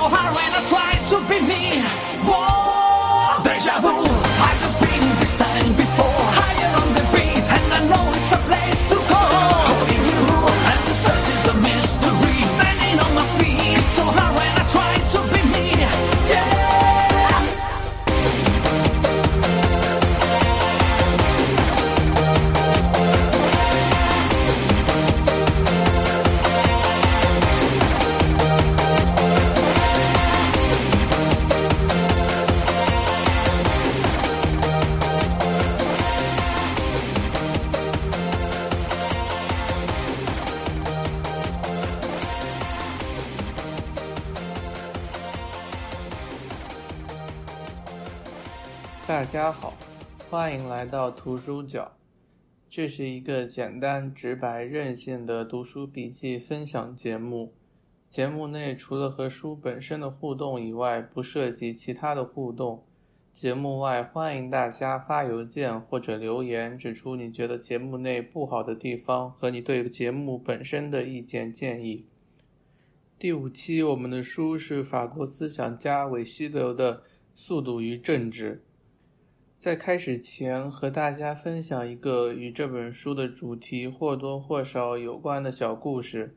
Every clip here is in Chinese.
so hard when I try to be me. 欢迎来到图书角。这是一个简单、直白、任性的读书笔记分享节目。节目内除了和书本身的互动以外，不涉及其他的互动。节目外，欢迎大家发邮件或者留言，指出你觉得节目内不好的地方和你对节目本身的意见建议。第五期，我们的书是法国思想家韦希德的《速度与政治》。在开始前，和大家分享一个与这本书的主题或多或少有关的小故事。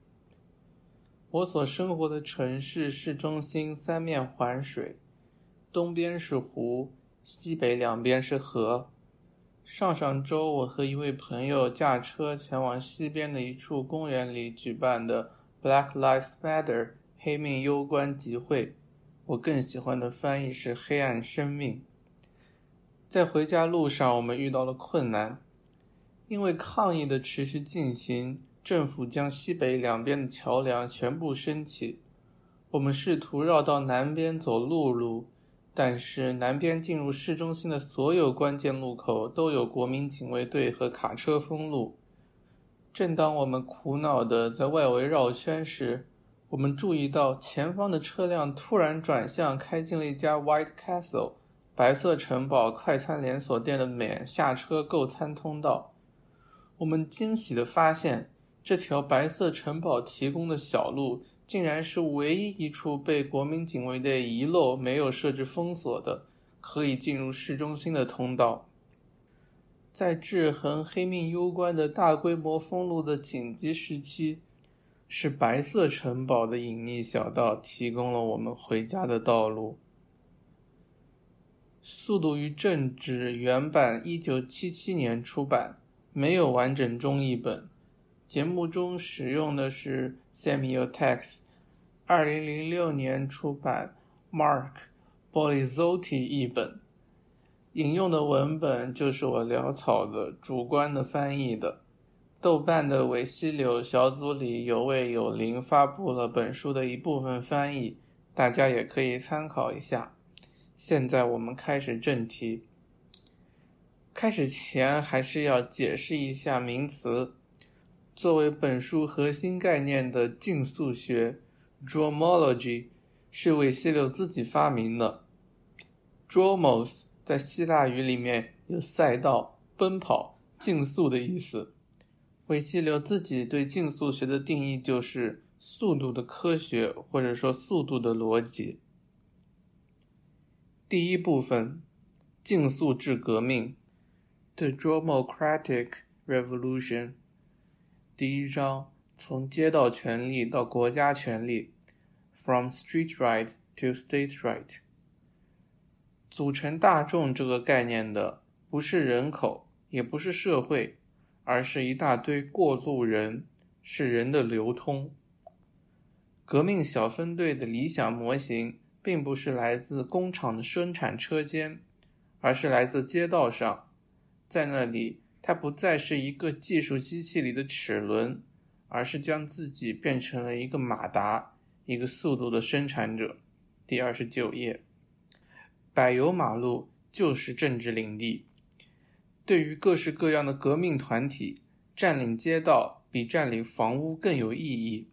我所生活的城市市中心三面环水，东边是湖，西北两边是河。上上周，我和一位朋友驾车前往西边的一处公园里举办的 Black Lives Matter 黑命攸关集会，我更喜欢的翻译是“黑暗生命”。在回家路上，我们遇到了困难，因为抗议的持续进行，政府将西北两边的桥梁全部升起。我们试图绕到南边走陆路，但是南边进入市中心的所有关键路口都有国民警卫队和卡车封路。正当我们苦恼地在外围绕圈时，我们注意到前方的车辆突然转向，开进了一家 White Castle。白色城堡快餐连锁店的免下车购餐通道，我们惊喜地发现，这条白色城堡提供的小路，竟然是唯一一处被国民警卫队遗漏、没有设置封锁的，可以进入市中心的通道。在制衡黑命攸关的大规模封路的紧急时期，是白色城堡的隐匿小道提供了我们回家的道路。速度与政治》原版一九七七年出版，没有完整中译本。节目中使用的是 Samuel Tax 二零零六年出版 Mark Bolizotti 译本。引用的文本就是我潦草的主观的翻译的。豆瓣的维西柳小组里有位有灵发布了本书的一部分翻译，大家也可以参考一下。现在我们开始正题。开始前还是要解释一下名词。作为本书核心概念的竞速学 （dromology） 是韦西柳自己发明的。dromos 在希腊语里面有赛道、奔跑、竞速的意思。韦西柳自己对竞速学的定义就是速度的科学，或者说速度的逻辑。第一部分，竞速制革命，The Democratic Revolution。第一章，从街道权力到国家权力，From Street Right to State Right。组成大众这个概念的不是人口，也不是社会，而是一大堆过路人，是人的流通。革命小分队的理想模型，并不是来自工厂的生产车间，而是来自街道上，在那里，它不再是一个技术机器里的齿轮，而是将自己变成了一个马达，一个速度的生产者。第二十九页。柏油马路就是政治领地。对于各式各样的革命团体，占领街道比占领房屋更有意义。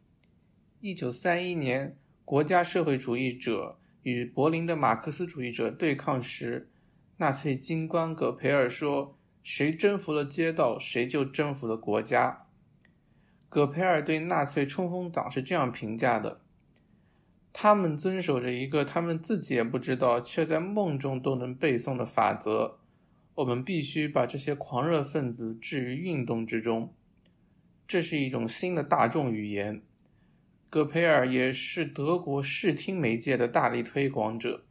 一九三一年，国家社会主义者与柏林的马克思主义者对抗时，纳粹军官葛培尔说：“谁征服了街道，谁就征服了国家。”葛培尔对纳粹冲锋党是这样评价的。他们遵守着一个他们自己也不知道，却在梦中都能背诵的法则：我们必须把这些狂热分子置于运动之中。这是一种新的大众语言。戈培尔也是德国视听媒介的大力推广者。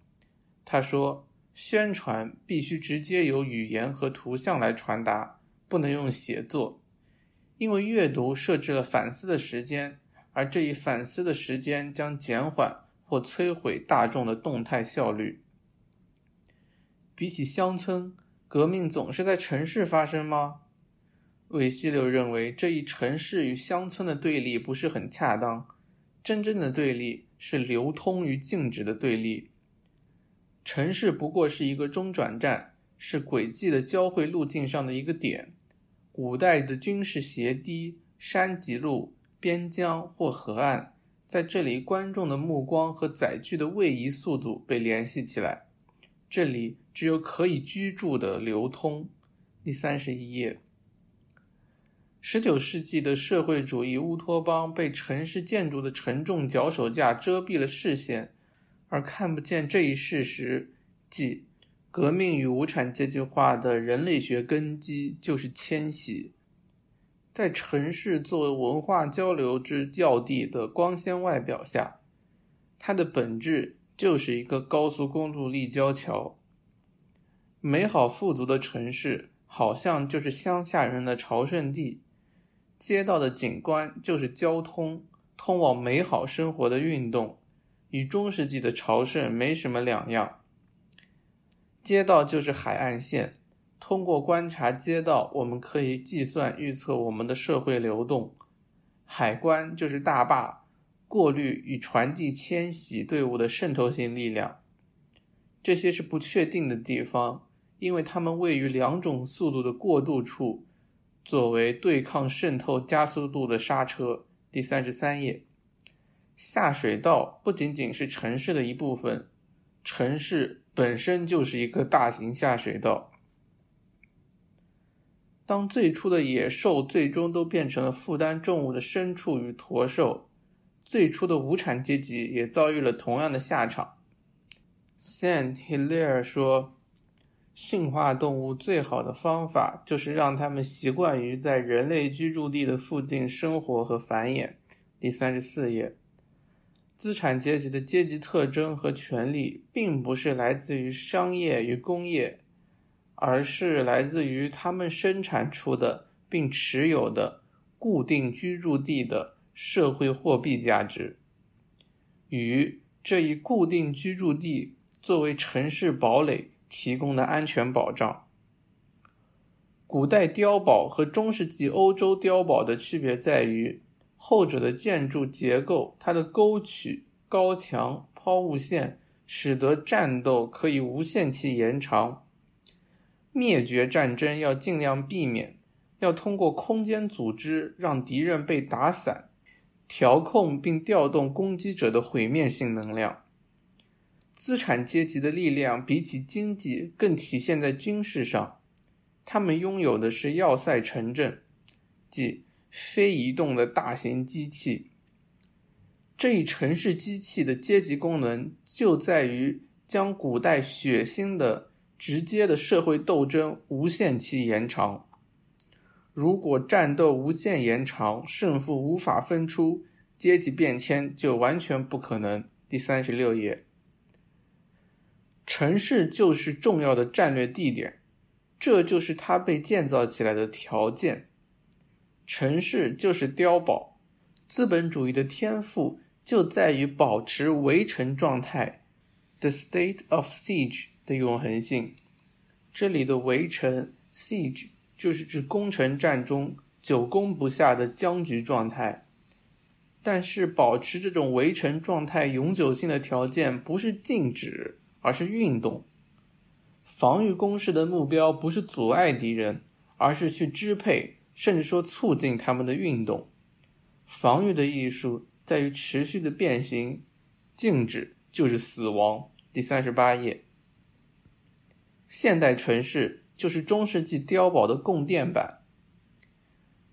他说：“宣传必须直接由语言和图像来传达，不能用写作，因为阅读设置了反思的时间。”而这一反思的时间将减缓或摧毁大众的动态效率。比起乡村，革命总是在城市发生吗？韦西柳认为，这一城市与乡村的对立不是很恰当。真正的对立是流通与静止的对立。城市不过是一个中转站，是轨迹的交汇路径上的一个点。古代的军事斜堤、山脊路。边疆或河岸，在这里，观众的目光和载具的位移速度被联系起来。这里只有可以居住的流通。第三十一页。十九世纪的社会主义乌托邦被城市建筑的沉重脚手架遮蔽了视线，而看不见这一事实，即革命与无产阶级化的人类学根基就是迁徙。在城市作为文化交流之要地的光鲜外表下，它的本质就是一个高速公路立交桥。美好富足的城市好像就是乡下人的朝圣地，街道的景观就是交通通往美好生活的运动，与中世纪的朝圣没什么两样。街道就是海岸线。通过观察街道，我们可以计算预测我们的社会流动。海关就是大坝，过滤与传递迁徙队伍的渗透性力量。这些是不确定的地方，因为它们位于两种速度的过渡处，作为对抗渗透加速度的刹车。第三十三页，下水道不仅仅是城市的一部分，城市本身就是一个大型下水道。当最初的野兽最终都变成了负担重物的牲畜与驼兽，最初的无产阶级也遭遇了同样的下场。Saint Hilaire 说：“驯化动物最好的方法就是让它们习惯于在人类居住地的附近生活和繁衍。”第三十四页，资产阶级的阶级特征和权利，并不是来自于商业与工业，而是来自于他们生产出的并持有的固定居住地的社会货币价值，与这一固定居住地作为城市堡垒提供的安全保障。古代碉堡和中世纪欧洲碉堡的区别在于。后者的建筑结构，它的沟渠、高墙、抛物线，使得战斗可以无限期延长。灭绝战争要尽量避免，要通过空间组织让敌人被打散，调控并调动攻击者的毁灭性能量。资产阶级的力量比起经济更体现在军事上，他们拥有的是要塞城镇，即。非移动的大型机器，这一城市机器的阶级功能就在于将古代血腥的、直接的社会斗争无限期延长。如果战斗无限延长，胜负无法分出，阶级变迁就完全不可能。第三十六页，城市就是重要的战略地点，这就是它被建造起来的条件。城市就是碉堡，资本主义的天赋就在于保持围城状态，the state of siege 的永恒性。这里的围城 siege 就是指攻城战中久攻不下的僵局状态。但是，保持这种围城状态永久性的条件不是静止，而是运动。防御攻势的目标不是阻碍敌人，而是去支配。甚至说促进他们的运动。防御的艺术在于持续的变形，静止就是死亡。第三十八页，现代城市就是中世纪碉堡的供电版。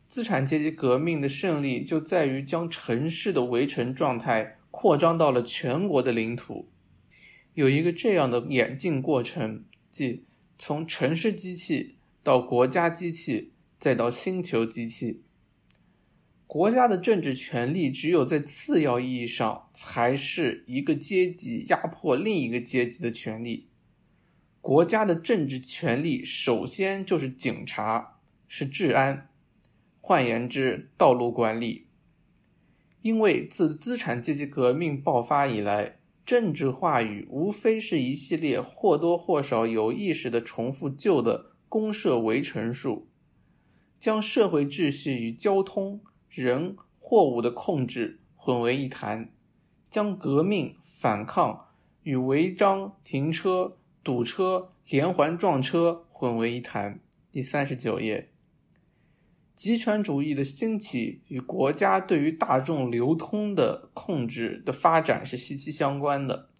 资产阶级革命的胜利就在于将城市的围城状态扩张到了全国的领土。有一个这样的演进过程，即从城市机器到国家机器。再到星球机器，国家的政治权力只有在次要意义上才是一个阶级压迫另一个阶级的权利。国家的政治权力首先就是警察，是治安，换言之，道路管理。因为自资产阶级革命爆发以来，政治话语无非是一系列或多或少有意识的重复旧的公社围城术。将社会秩序与交通、人、货物的控制混为一谈，将革命、反抗与违章、停车、堵车、连环撞车混为一谈。第三十九页，集权主义的兴起与国家对于大众流通的控制的发展是息息相关的。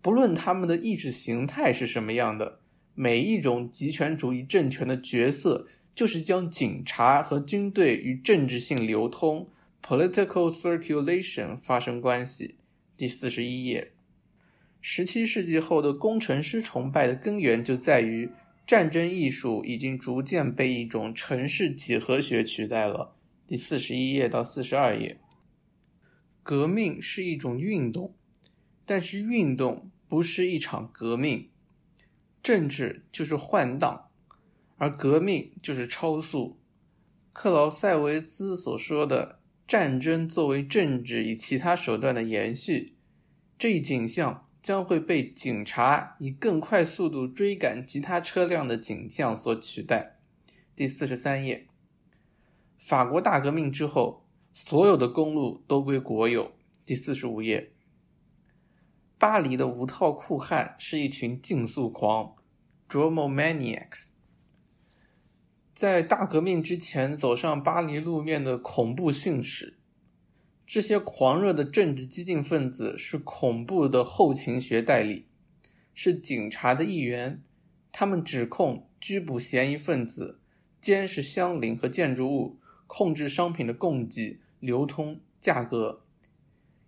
不论他们的意识形态是什么样的，每一种极权主义政权的角色。就是将警察和军队与政治性流通 （political circulation） 发生关系。第四十一页，十七世纪后的工程师崇拜的根源就在于战争艺术已经逐渐被一种城市几何学取代了。第四十一页到四十二页，革命是一种运动，但是运动不是一场革命，政治就是换挡。而革命就是超速。克劳塞维兹所说的“战争作为政治与其他手段的延续”，这一景象将会被警察以更快速度追赶其他车辆的景象所取代。第四十三页，法国大革命之后，所有的公路都归国有。第四十五页，巴黎的无套酷汉是一群竞速狂 （Dromomaniacs）。在大革命之前走上巴黎路面的恐怖信使，这些狂热的政治激进分子是恐怖的后勤学代理，是警察的一员。他们指控、拘捕嫌疑分子，监视相邻和建筑物，控制商品的供给、流通、价格。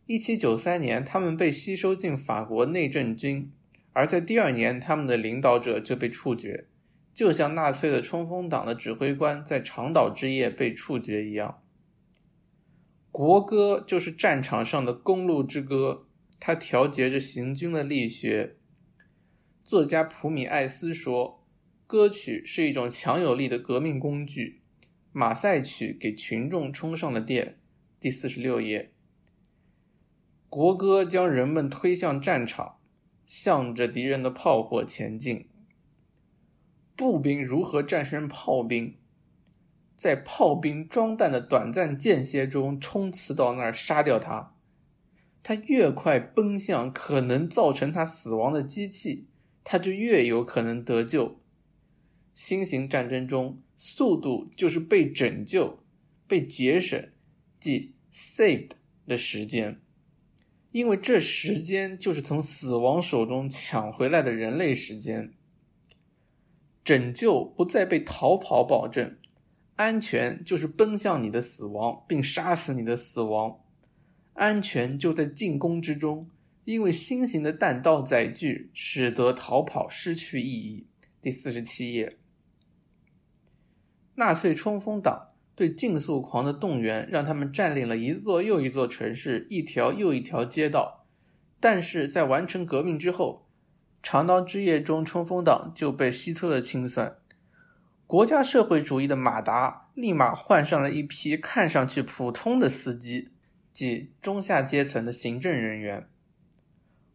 一七九三年，他们被吸收进法国内政军，而在第二年，他们的领导者就被处决。就像纳粹的冲锋党的指挥官在长岛之夜被处决一样，国歌就是战场上的公路之歌，它调节着行军的力学。作家普米艾斯说，歌曲是一种强有力的革命工具。马赛曲给群众充上了电。第四十六页，国歌将人们推向战场，向着敌人的炮火前进。步兵如何战胜炮兵？在炮兵装弹的短暂间歇中冲刺到那儿杀掉他。他越快奔向可能造成他死亡的机器，他就越有可能得救。新型战争中，速度就是被拯救、被节省，即 saved 的时间，因为这时间就是从死亡手中抢回来的人类时间。拯救不再被逃跑保证。安全就是奔向你的死亡，并杀死你的死亡。安全就在进攻之中，因为新型的弹道载具使得逃跑失去意义。第四十七页，纳粹冲锋党对竞速狂的动员，让他们占领了一座又一座城市，一条又一条街道。但是在完成革命之后，长刀之夜中，冲锋党就被希特勒清算。国家社会主义的马达立马换上了一批看上去普通的司机，即中下阶层的行政人员。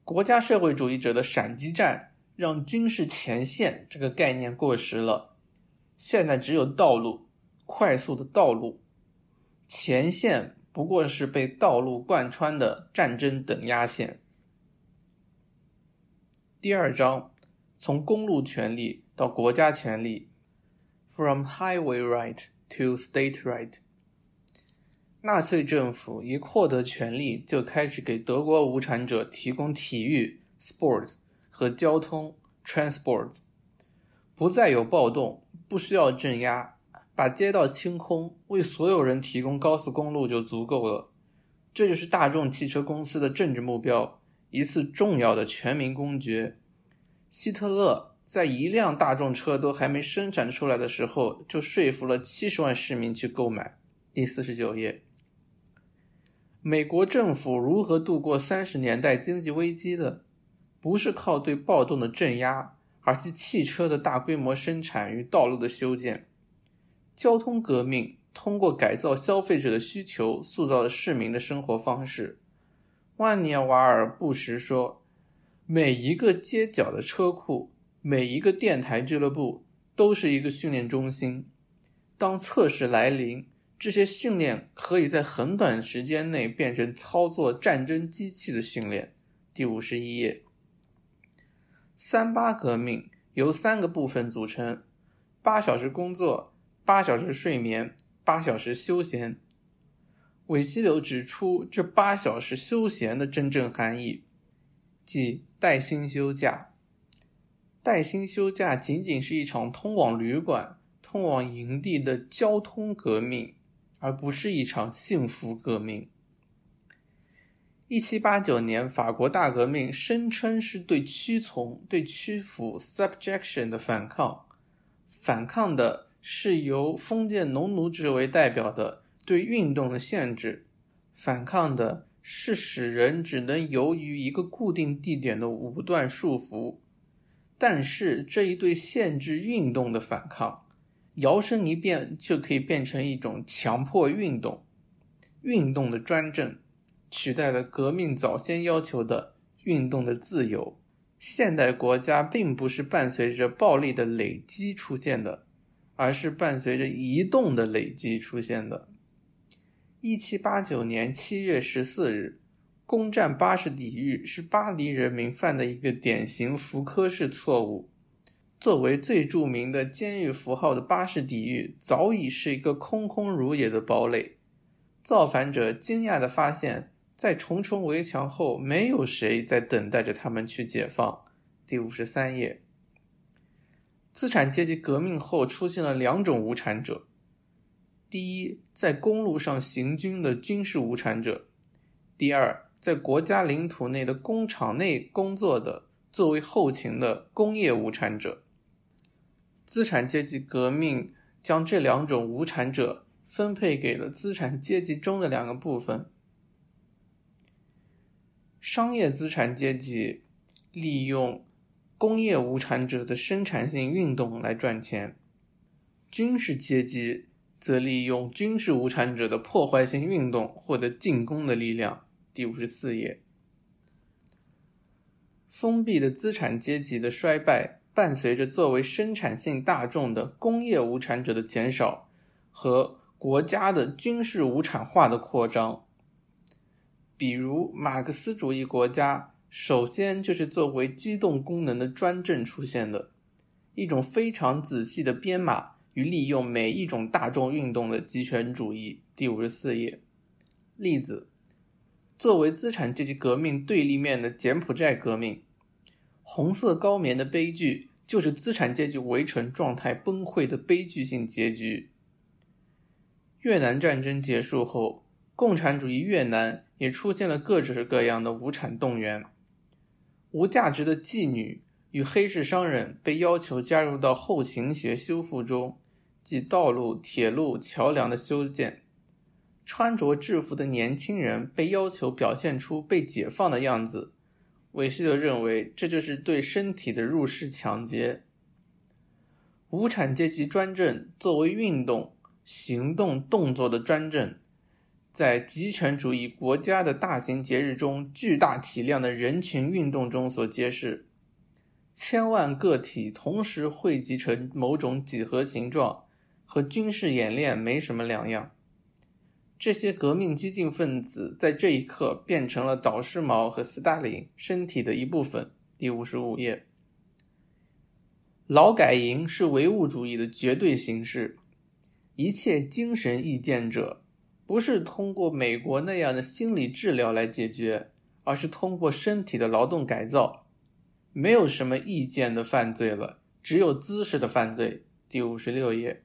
国家社会主义者的闪击战让军事前线这个概念过时了，现在只有道路，快速的道路，前线不过是被道路贯穿的战争等压线。第二章，从公路权力到国家权力。From highway right to state right，纳粹政府一获得权力，就开始给德国无产者提供体育 （sports） 和交通 （transport），不再有暴动，不需要镇压，把街道清空，为所有人提供高速公路就足够了。这就是大众汽车公司的政治目标，一次重要的全民公决。希特勒。在一辆大众车都还没生产出来的时候，就说服了七十万市民去购买。第四十九页，美国政府如何度过三十年代经济危机的？不是靠对暴动的镇压，而是汽车的大规模生产与道路的修建。交通革命通过改造消费者的需求，塑造了市民的生活方式。万尼瓦尔·布什说：“每一个街角的车库。”每一个电台俱乐部都是一个训练中心。当测试来临，这些训练可以在很短时间内变成操作战争机器的训练。第五十一页，三八革命由三个部分组成：八小时工作、八小时睡眠、八小时休闲。韦希流指出，这八小时休闲的真正含义，即带薪休假。带薪休假仅仅是一场通往旅馆、通往营地的交通革命，而不是一场幸福革命。一七八九年法国大革命声称是对屈从、对屈服 （subjection） 的反抗，反抗的是由封建农奴制为代表的对运动的限制，反抗的是使人只能游于一个固定地点的武断束缚。但是这一对限制运动的反抗，摇身一变就可以变成一种强迫运动，运动的专政取代了革命早先要求的运动的自由。现代国家并不是伴随着暴力的累积出现的，而是伴随着移动的累积出现的。一七八九年七月十四日。攻占巴士底狱是巴黎人民犯的一个典型福柯式错误。作为最著名的监狱符号的巴士底狱，早已是一个空空如也的堡垒。造反者惊讶地发现，在重重围墙后，没有谁在等待着他们去解放。第五十三页，资产阶级革命后出现了两种无产者：第一，在公路上行军的军事无产者；第二。在国家领土内的工厂内工作的，作为后勤的工业无产者，资产阶级革命将这两种无产者分配给了资产阶级中的两个部分：商业资产阶级利用工业无产者的生产性运动来赚钱，军事阶级则利用军事无产者的破坏性运动获得进攻的力量。第五十四页，封闭的资产阶级的衰败。伴随着作为生产性大众的工业无产者的减少和国家的军事无产化的扩张，比如马克思主义国家，首先就是作为机动功能的专政出现的，一种非常仔细的编码与利用每一种大众运动的集权主义。第五十四页，例子，作为资产阶级革命对立面的柬埔寨革命。红色高棉的悲剧就是资产阶级围城状态崩溃的悲剧性结局。越南战争结束后，共产主义越南也出现了各式各样的无产动员，无价值的妓女与黑市商人被要求加入到后勤学修复中，即道路、铁路、桥梁的修建。穿着制服的年轻人被要求表现出被解放的样子。韦希德认为，这就是对身体的入室抢劫。无产阶级专政作为运动、行动、动作的专政，在极权主义国家的大型节日中、巨大体量的人群运动中所揭示。千万个体同时汇集成某种几何形状，和军事演练没什么两样。这些革命激进分子在这一刻变成了导师毛和斯大林身体的一部分。第五十五页，劳改营是唯物主义的绝对形式。一切精神意见者不是通过美国那样的心理治疗来解决，而是通过身体的劳动改造。没有什么意见的犯罪了，只有姿势的犯罪。第五十六页。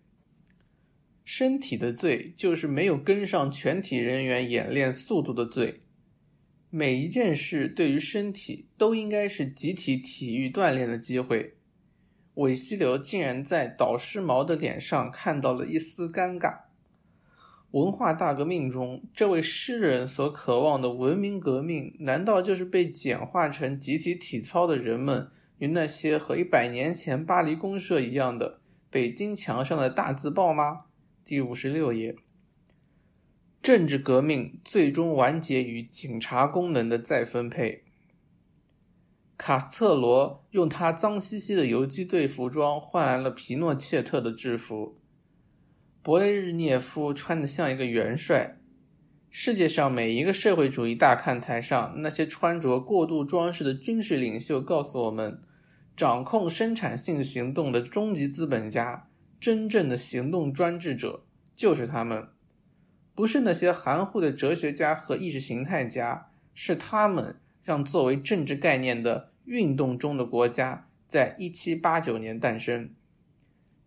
身体的罪就是没有跟上全体人员演练速度的罪。每一件事对于身体都应该是集体体育锻炼的机会。韦希流竟然在导师毛的脸上看到了一丝尴尬。文化大革命中，这位诗人所渴望的文明革命，难道就是被简化成集体体操的人们与那些和一百年前巴黎公社一样的北京墙上的大字报吗？第五十六页，政治革命最终完结于警察功能的再分配。卡斯特罗用他脏兮兮的游击队服装换来了皮诺切特的制服。勃列日涅夫穿得像一个元帅。世界上每一个社会主义大看台上，那些穿着过度装饰的军事领袖告诉我们：掌控生产性行动的终极资本家。真正的行动专制者就是他们，不是那些含糊的哲学家和意识形态家，是他们让作为政治概念的运动中的国家在一七八九年诞生。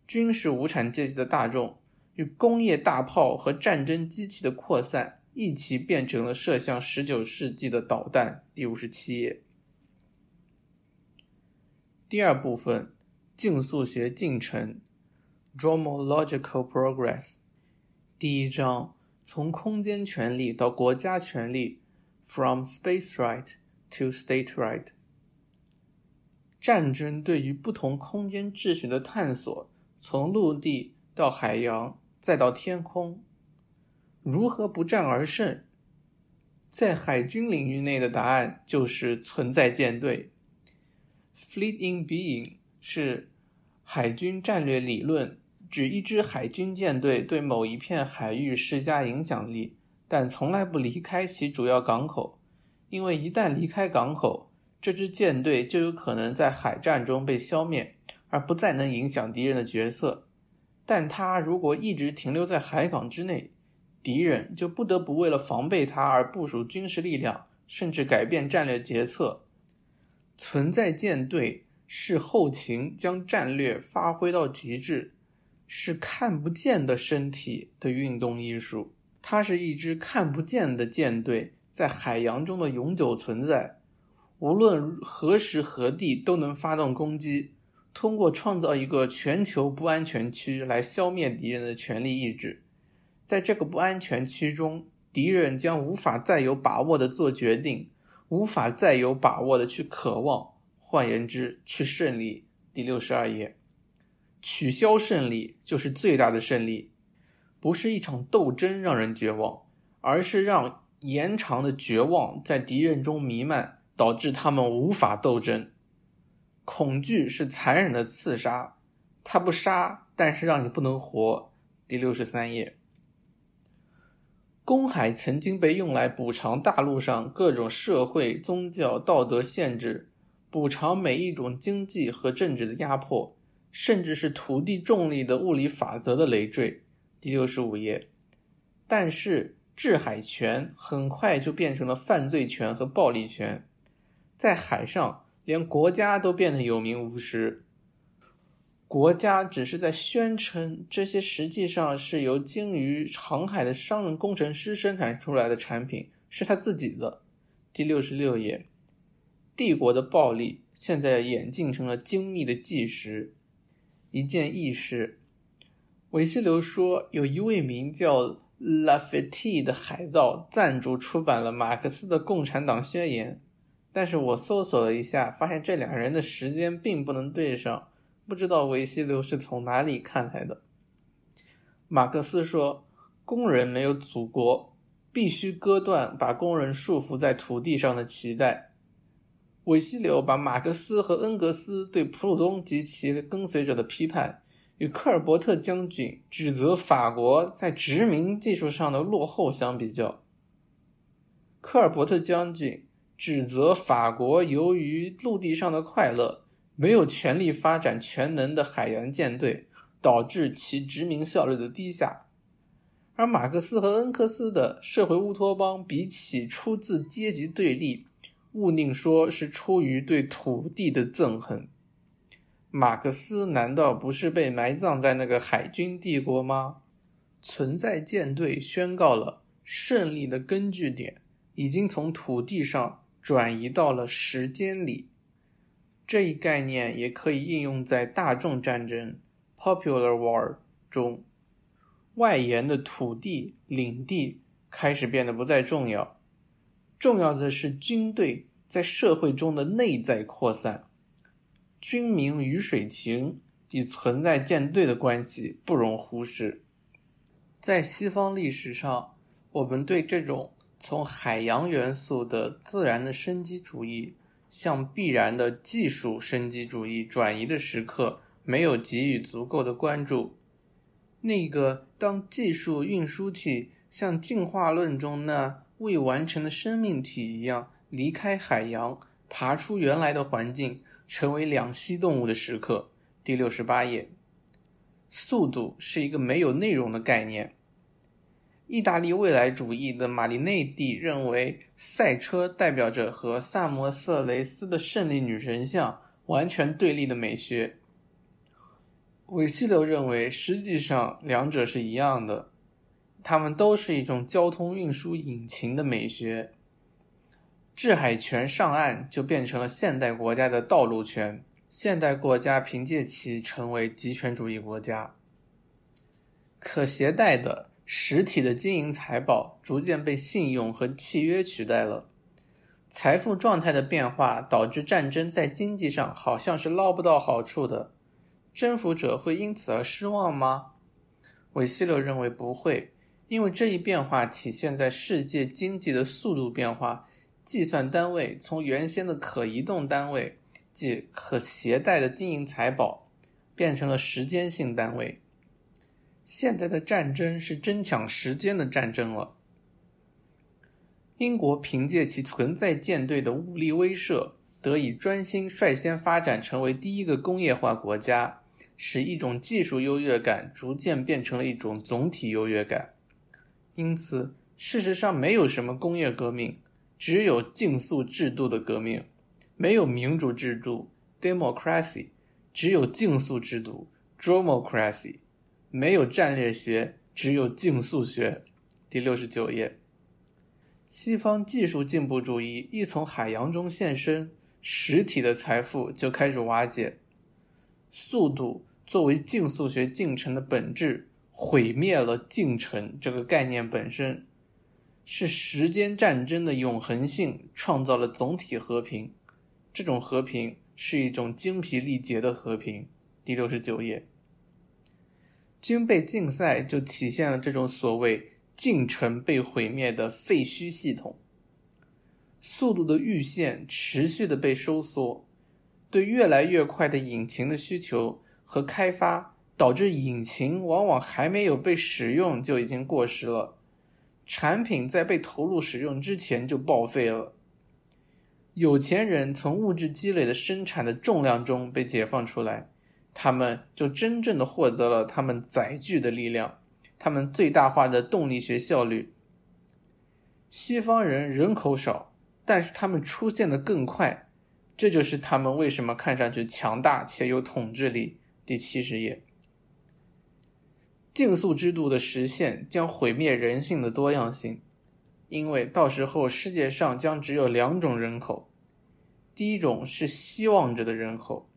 军事无产阶级的大众与工业大炮和战争机器的扩散一起变成了射向十九世纪的导弹。第五十七页，第二部分，竞速学进程。Dromological progress，第一章从空间权力到国家权力，from space right to state right。战争对于不同空间秩序的探索，从陆地到海洋再到天空，如何不战而胜？在海军领域内的答案就是存在舰队。Fleet in being 是海军战略理论。指一支海军舰队对某一片海域施加影响力，但从来不离开其主要港口，因为一旦离开港口，这支舰队就有可能在海战中被消灭，而不再能影响敌人的角色。但他如果一直停留在海港之内，敌人就不得不为了防备他而部署军事力量，甚至改变战略决策。存在舰队是后勤将战略发挥到极致。是看不见的身体的运动艺术，它是一支看不见的舰队在海洋中的永久存在，无论何时何地都能发动攻击，通过创造一个全球不安全区来消灭敌人的权力意志。在这个不安全区中，敌人将无法再有把握的做决定，无法再有把握的去渴望。换言之，去胜利。第六十二页，取消胜利就是最大的胜利，不是一场斗争让人绝望，而是让延长的绝望在敌人中弥漫，导致他们无法斗争。恐惧是残忍的刺杀，他不杀，但是让你不能活。第六十三页，公海曾经被用来补偿大陆上各种社会、宗教、道德限制，补偿每一种经济和政治的压迫，甚至是土地重力的物理法则的累赘。第六十五页，但是制海权很快就变成了犯罪权和暴力权，在海上。连国家都变得有名无实，国家只是在宣称这些实际上是由精于航海的商人工程师生产出来的产品，是他自己的。第六十六页，帝国的暴力现在演进成了精密的计时。一件轶事，韦西流说，有一位名叫拉斐蒂的海盗赞助出版了马克思的《共产党宣言》。但是我搜索了一下，发现这两人的时间并不能对上，不知道维希流是从哪里看来的。马克思说：“工人没有祖国，必须割断把工人束缚在土地上的脐带。”韦希流把马克思和恩格斯对普鲁东及其跟随者的批判，与科尔伯特将军指责法国在殖民技术上的落后相比较。科尔伯特将军。指责法国由于陆地上的快乐，没有全力发展全能的海洋舰队，导致其殖民效率的低下。而马克思和恩格斯的社会乌托邦，比起出自阶级对立，勿宁说是出于对土地的憎恨。马克思难道不是被埋葬在那个海军帝国吗？存在舰队宣告了胜利的根据点已经从土地上。转移到了时间里，这一概念也可以应用在大众战争 （popular war） 中。外延的土地、领地开始变得不再重要，重要的是军队在社会中的内在扩散。军民鱼水情与存在舰队的关系不容忽视。在西方历史上，我们对这种。从海洋元素的自然的生机主义向必然的技术生机主义转移的时刻，没有给予足够的关注。那个当技术运输体像进化论中那未完成的生命体一样离开海洋，爬出原来的环境，成为两栖动物的时刻。第六十八页，速度是一个没有内容的概念。意大利未来主义的马里内蒂认为，赛车代表着和萨摩瑟雷斯的胜利女神像完全对立的美学。韦希流认为，实际上两者是一样的，它们都是一种交通运输引擎的美学。制海权上岸就变成了现代国家的道路权，现代国家凭借其成为集权主义国家。可携带的。实体的金银财宝逐渐被信用和契约取代了，财富状态的变化导致战争在经济上好像是捞不到好处的，征服者会因此而失望吗？韦希勒认为不会，因为这一变化体现在世界经济的速度变化，计算单位从原先的可移动单位，即可携带的金银财宝，变成了时间性单位。现在的战争是争抢时间的战争了。英国凭借其存在舰队的武力威慑，得以专心率先发展成为第一个工业化国家，使一种技术优越感逐渐变成了一种总体优越感。因此，事实上没有什么工业革命，只有竞速制度的革命；没有民主制度 （democracy），只有竞速制度 （dromocracy）。没有战略学，只有竞速学。第六十九页，西方技术进步主义一从海洋中现身，实体的财富就开始瓦解。速度作为竞速学进程的本质，毁灭了进程这个概念本身，是时间战争的永恒性创造了总体和平。这种和平是一种精疲力竭的和平。第六十九页，军备竞赛就体现了这种所谓进程被毁灭的废墟系统。速度的阈限持续的被收缩，对越来越快的引擎的需求和开发。导致引擎往往还没有被使用就已经过时了，产品在被投入使用之前就报废了。有钱人从物质积累的生产的重量中被解放出来，他们就真正的获得了他们载具的力量，他们最大化的动力学效率。西方人人口少，但是他们出现的更快，这就是他们为什么看上去强大且有统治力。第七十页。竞速制度的实现将毁灭人性的多样性，因为到时候世界上将只有两种人口：第一种是希望着的人口，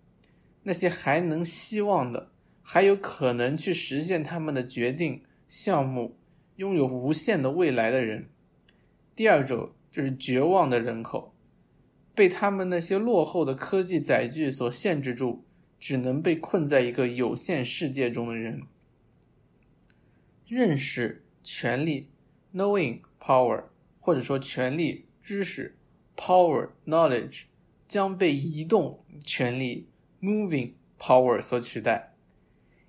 那些还能希望的、还有可能去实现他们的决定、项目、拥有无限的未来的人；第二种就是绝望的人口，被他们那些落后的科技载具所限制住，只能被困在一个有限世界中的人。认识权力，knowing power，或者说权力知识，power knowledge，将被移动权力 moving power 所取代。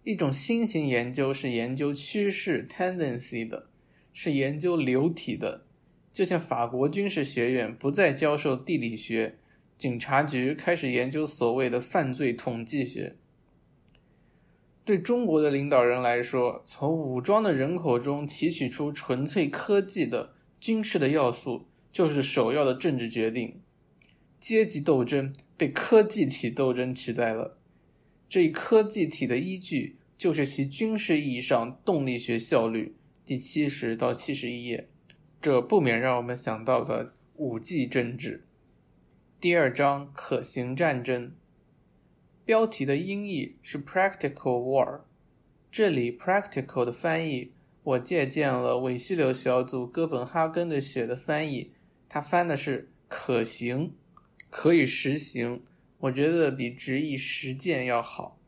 一种新型研究是研究趋势 tendency 的，是研究流体的。就像法国军事学院不再教授地理学，警察局开始研究所谓的犯罪统计学。对中国的领导人来说，从武装的人口中提取出纯粹科技的军事的要素，就是首要的政治决定。阶级斗争被科技体斗争取代了，这一科技体的依据就是其军事意义上动力学效率。第七十到七十一页，这不免让我们想到了五 G 政治。第二章可行战争。标题的音译是 “practical war”，这里 “practical” 的翻译，我借鉴了韦西流小组哥本哈根的写的翻译，他翻的是“可行”，可以实行，我觉得比直译“实践”要好。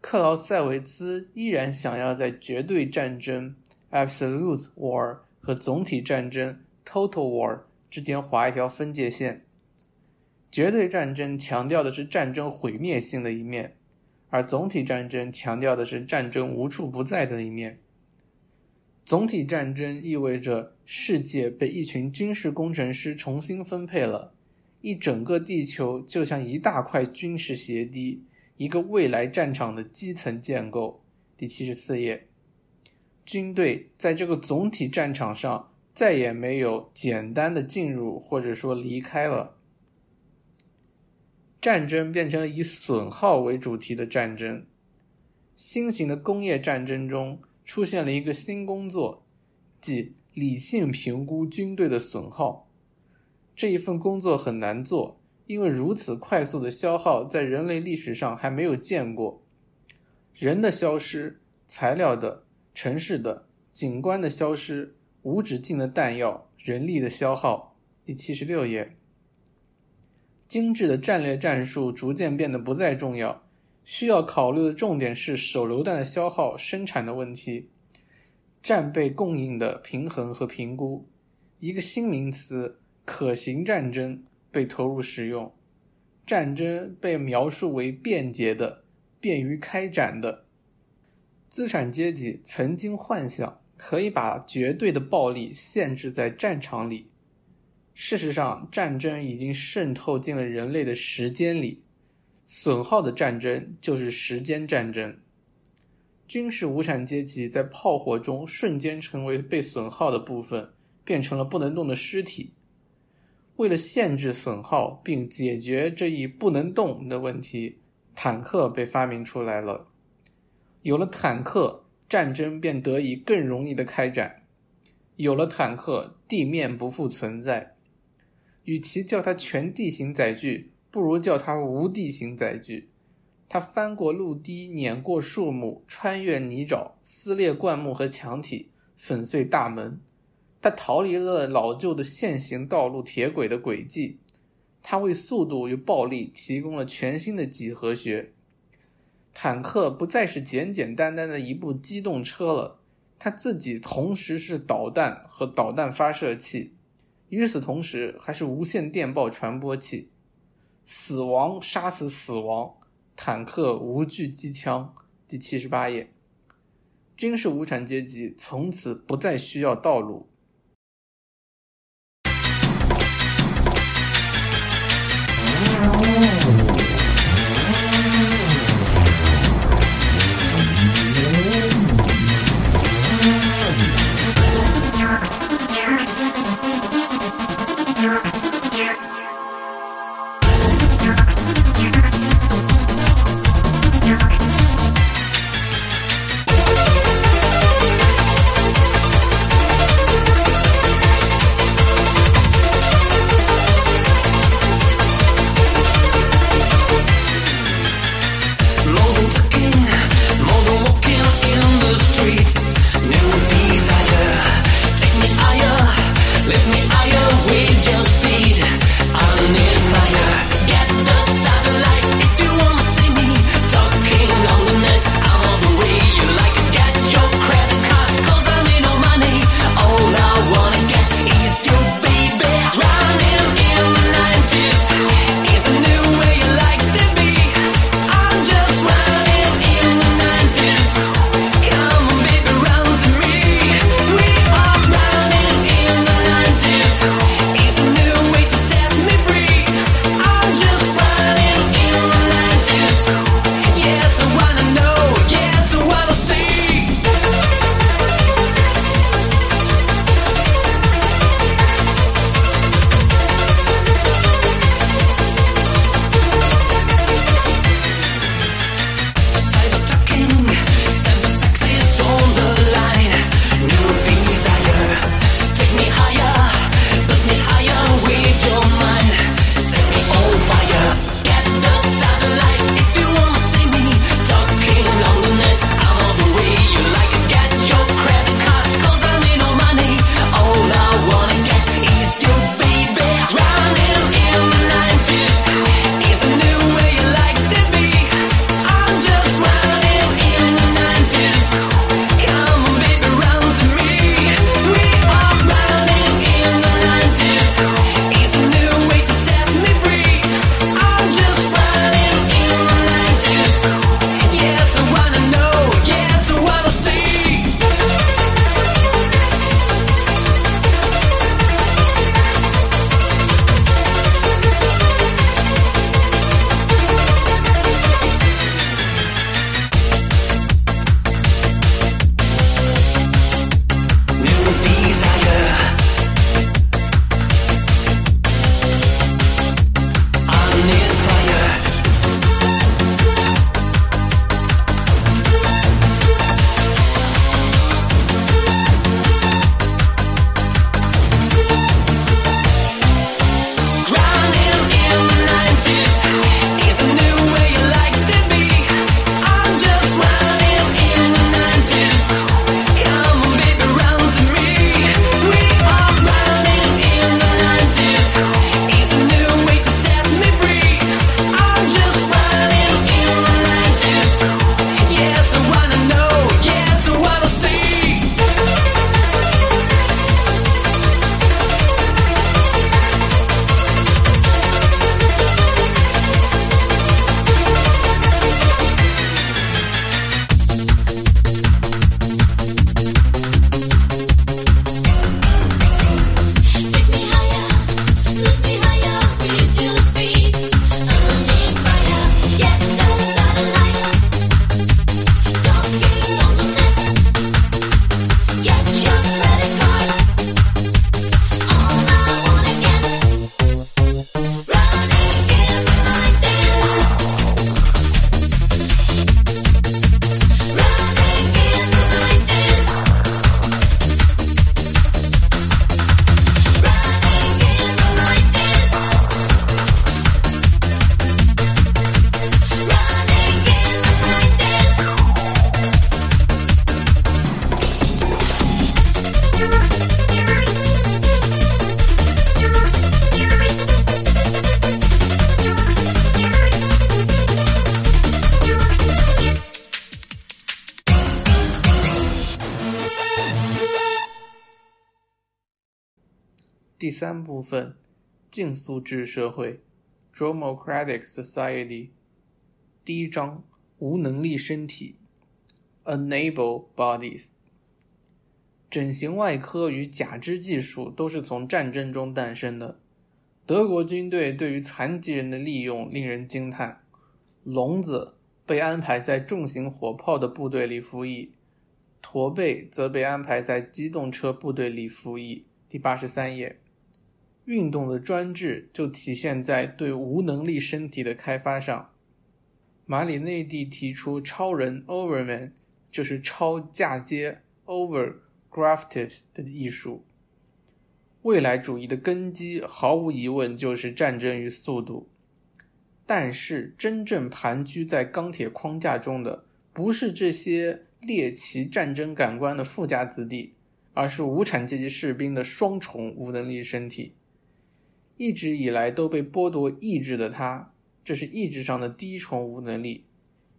克劳塞维兹依然想要在绝对战争 （absolute war） 和总体战争 （total war） 之间划一条分界线。绝对战争强调的是战争毁灭性的一面，而总体战争强调的是战争无处不在的一面。总体战争意味着世界被一群军事工程师重新分配了，一整个地球就像一大块军事鞋底，一个未来战场的基层建构。第七十四页，军队在这个总体战场上再也没有简单的进入或者说离开了。战争变成了以损耗为主题的战争。新型的工业战争中出现了一个新工作，即理性评估军队的损耗。这一份工作很难做，因为如此快速的消耗在人类历史上还没有见过。人的消失、材料的、城市的、景观的消失、无止境的弹药、人力的消耗。第七十六页。精致的战略战术逐渐变得不再重要，需要考虑的重点是手榴弹的消耗、生产的问题、战备供应的平衡和评估。一个新名词“可行战争”被投入使用，战争被描述为便捷的、便于开展的。资产阶级曾经幻想可以把绝对的暴力限制在战场里。事实上，战争已经渗透进了人类的时间里。损耗的战争就是时间战争。军事无产阶级在炮火中瞬间成为被损耗的部分，变成了不能动的尸体。为了限制损耗并解决这一不能动的问题，坦克被发明出来了。有了坦克，战争便得以更容易的开展。有了坦克，地面不复存在。与其叫它全地形载具，不如叫它无地形载具。它翻过陆堤，碾过树木，穿越泥沼，撕裂灌木和墙体，粉碎大门。他逃离了老旧的线行道路铁轨的轨迹，他为速度与暴力提供了全新的几何学。坦克不再是简简单单的一部机动车了，它自己同时是导弹和导弹发射器，与此同时还是无线电报传播器。死亡杀死死亡，坦克无惧机枪。第七十八页，军事无产阶级从此不再需要道路。部分，竞速制社会 （Dromocratic Society）。第一章，无能力身体 （Unable Bodies）。整形外科与假肢技术都是从战争中诞生的。德国军队对于残疾人的利用令人惊叹。聋子被安排在重型火炮的部队里服役，驼背则被安排在机动车部队里服役。第八十三页。运动的专制就体现在对无能力身体的开发上。马里内蒂提出超人 Overman 就是超嫁接 Overgrafted 的艺术。未来主义的根基毫无疑问就是战争与速度。但是真正盘踞在钢铁框架中的，不是这些猎奇战争感官的富家子弟，而是无产阶级士兵的双重无能力身体。一直以来都被剥夺意志的他，这是意志上的第一重无能力。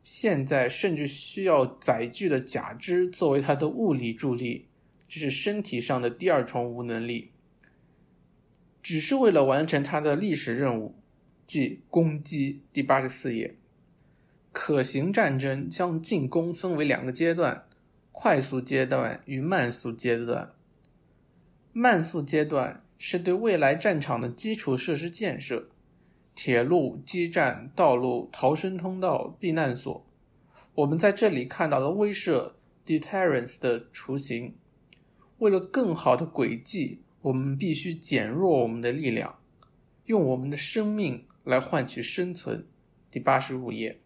现在甚至需要载具的假肢作为他的物理助力，这是身体上的第二重无能力。只是为了完成他的历史任务，即攻击。第八十四页，可行战争将进攻分为两个阶段：快速阶段与慢速阶段。慢速阶段。是对未来战场的基础设施建设，铁路、基站、道路、逃生通道、避难所。我们在这里看到了威慑 （deterrence） 的雏形。为了更好的轨迹，我们必须减弱我们的力量，用我们的生命来换取生存。第八十五页，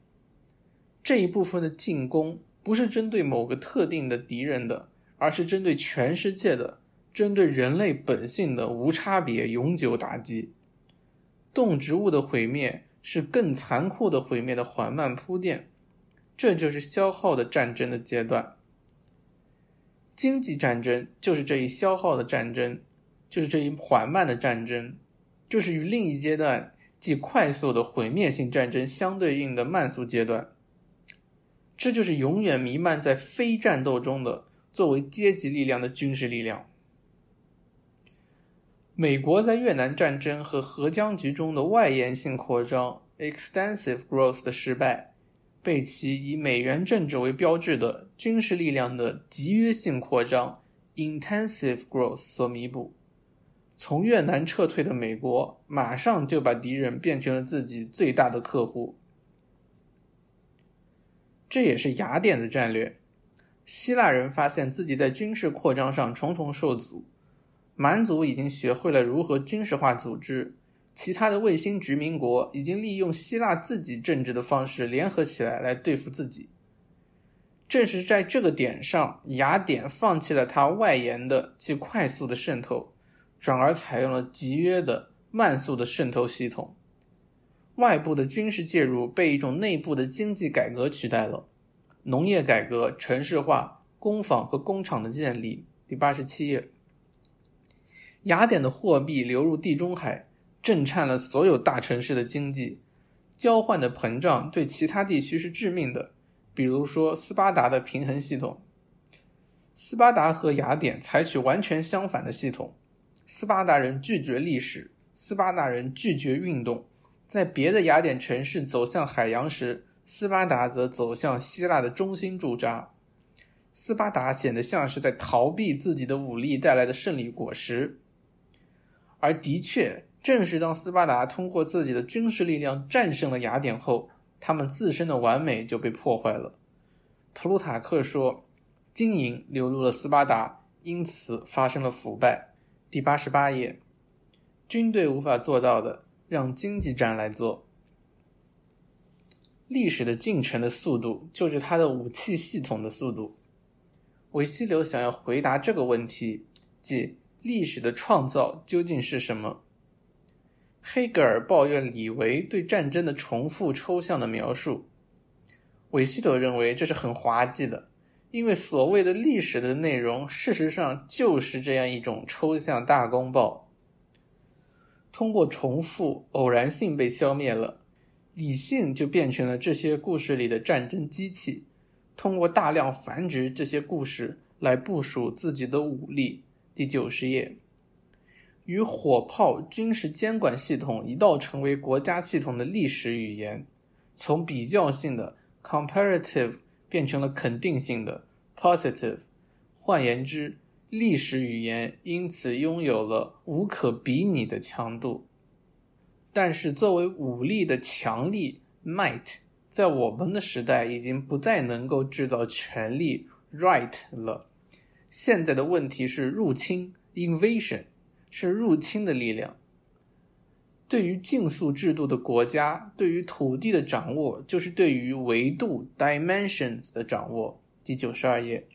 这一部分的进攻不是针对某个特定的敌人的，而是针对全世界的。针对人类本性的无差别永久打击，动植物的毁灭是更残酷的毁灭的缓慢铺垫，这就是消耗的战争的阶段。经济战争就是这一消耗的战争，就是这一缓慢的战争，就是与另一阶段即快速的毁灭性战争相对应的慢速阶段。这就是永远弥漫在非战斗中的作为阶级力量的军事力量。美国在越南战争和核僵局中的外延性扩张 （extensive growth） 的失败，被其以美元政治为标志的军事力量的集约性扩张 （intensive growth） 所弥补。从越南撤退的美国，马上就把敌人变成了自己最大的客户。这也是雅典的战略。希腊人发现自己在军事扩张上重重受阻。蛮族已经学会了如何军事化组织，其他的卫星殖民国已经利用希腊自己政治的方式联合起来来对付自己。正是在这个点上，雅典放弃了它外延的即快速的渗透，转而采用了集约的慢速的渗透系统。外部的军事介入被一种内部的经济改革取代了，农业改革、城市化、工坊和工厂的建立。第八十七页。雅典的货币流入地中海，震颤了所有大城市的经济。交换的膨胀对其他地区是致命的，比如说斯巴达的平衡系统。斯巴达和雅典采取完全相反的系统。斯巴达人拒绝历史，斯巴达人拒绝运动。在别的雅典城市走向海洋时，斯巴达则走向希腊的中心驻扎。斯巴达显得像是在逃避自己的武力带来的胜利果实。而的确，正是当斯巴达通过自己的军事力量战胜了雅典后，他们自身的完美就被破坏了。普鲁塔克说：“金银流入了斯巴达，因此发生了腐败。”第八十八页，军队无法做到的，让经济战来做。历史的进程的速度，就是它的武器系统的速度。维希流想要回答这个问题，即。历史的创造究竟是什么？黑格尔抱怨李维对战争的重复抽象的描述，韦希德认为这是很滑稽的，因为所谓的历史的内容，事实上就是这样一种抽象大公报。通过重复，偶然性被消灭了，理性就变成了这些故事里的战争机器，通过大量繁殖这些故事来部署自己的武力。第九十页，与火炮军事监管系统一道成为国家系统的历史语言，从比较性的 comparative 变成了肯定性的 positive。换言之，历史语言因此拥有了无可比拟的强度。但是，作为武力的强力 might，在我们的时代已经不再能够制造权力 right 了。现在的问题是入侵 invasion。是入侵的力量。对于竞速制度的国家，对于土地的掌握，就是对于维度 （dimensions） 的掌握。第九十二页，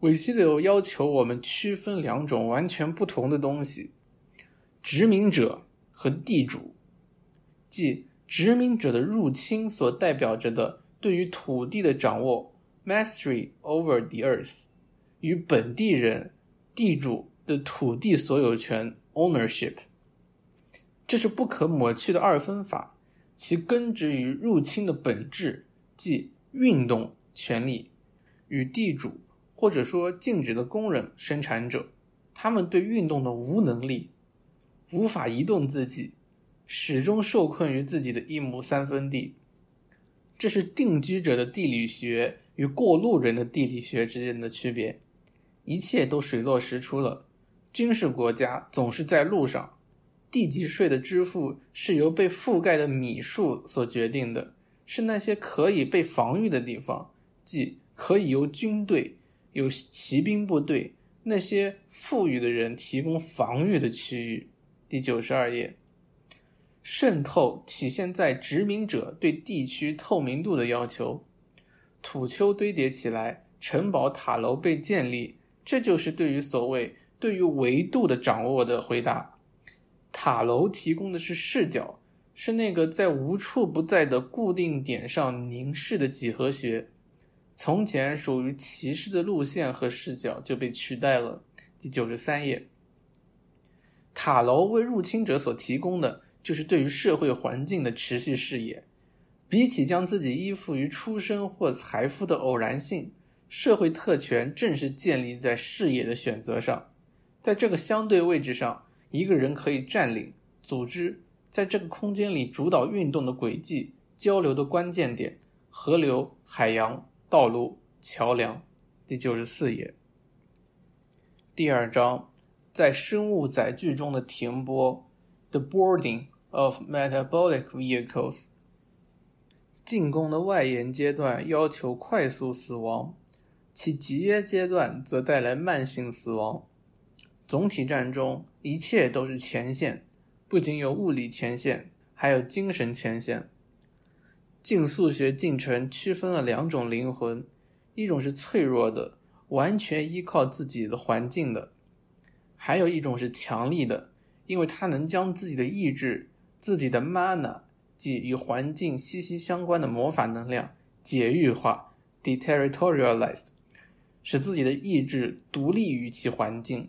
韦西柳要求我们区分两种完全不同的东西：殖民者和地主。即殖民者的入侵所代表着的对于土地的掌握 （mastery over the earth） 与本地人、地主。的土地所有权 ownership，这是不可抹去的二分法，其根植于入侵的本质，即运动权利与地主或者说静止的工人生产者，他们对运动的无能力，无法移动自己，始终受困于自己的一亩三分地。这是定居者的地理学与过路人的地理学之间的区别，一切都水落石出了。军事国家总是在路上，地级税的支付是由被覆盖的米数所决定的，是那些可以被防御的地方，即可以由军队、有骑兵部队那些富裕的人提供防御的区域。第九十二页，渗透体现在殖民者对地区透明度的要求，土丘堆叠起来，城堡塔楼被建立，这就是对于所谓。对于维度的掌握的回答，塔楼提供的是视角，是那个在无处不在的固定点上凝视的几何学。从前属于骑士的路线和视角就被取代了。第九十三页，塔楼为入侵者所提供的就是对于社会环境的持续视野。比起将自己依附于出身或财富的偶然性，社会特权正是建立在视野的选择上。在这个相对位置上，一个人可以占领、组织，在这个空间里主导运动的轨迹、交流的关键点、河流、海洋、道路、桥梁。第九十四页，第二章，在生物载具中的停泊，the boarding of metabolic vehicles。进攻的外延阶段要求快速死亡，其集约阶段则带来慢性死亡。总体战中，一切都是前线，不仅有物理前线，还有精神前线。竞速学进程区分了两种灵魂，一种是脆弱的，完全依靠自己的环境的；还有一种是强力的，因为它能将自己的意志、自己的 mana，即与环境息息相关的魔法能量解域化 （deterritorialized），使自己的意志独立于其环境。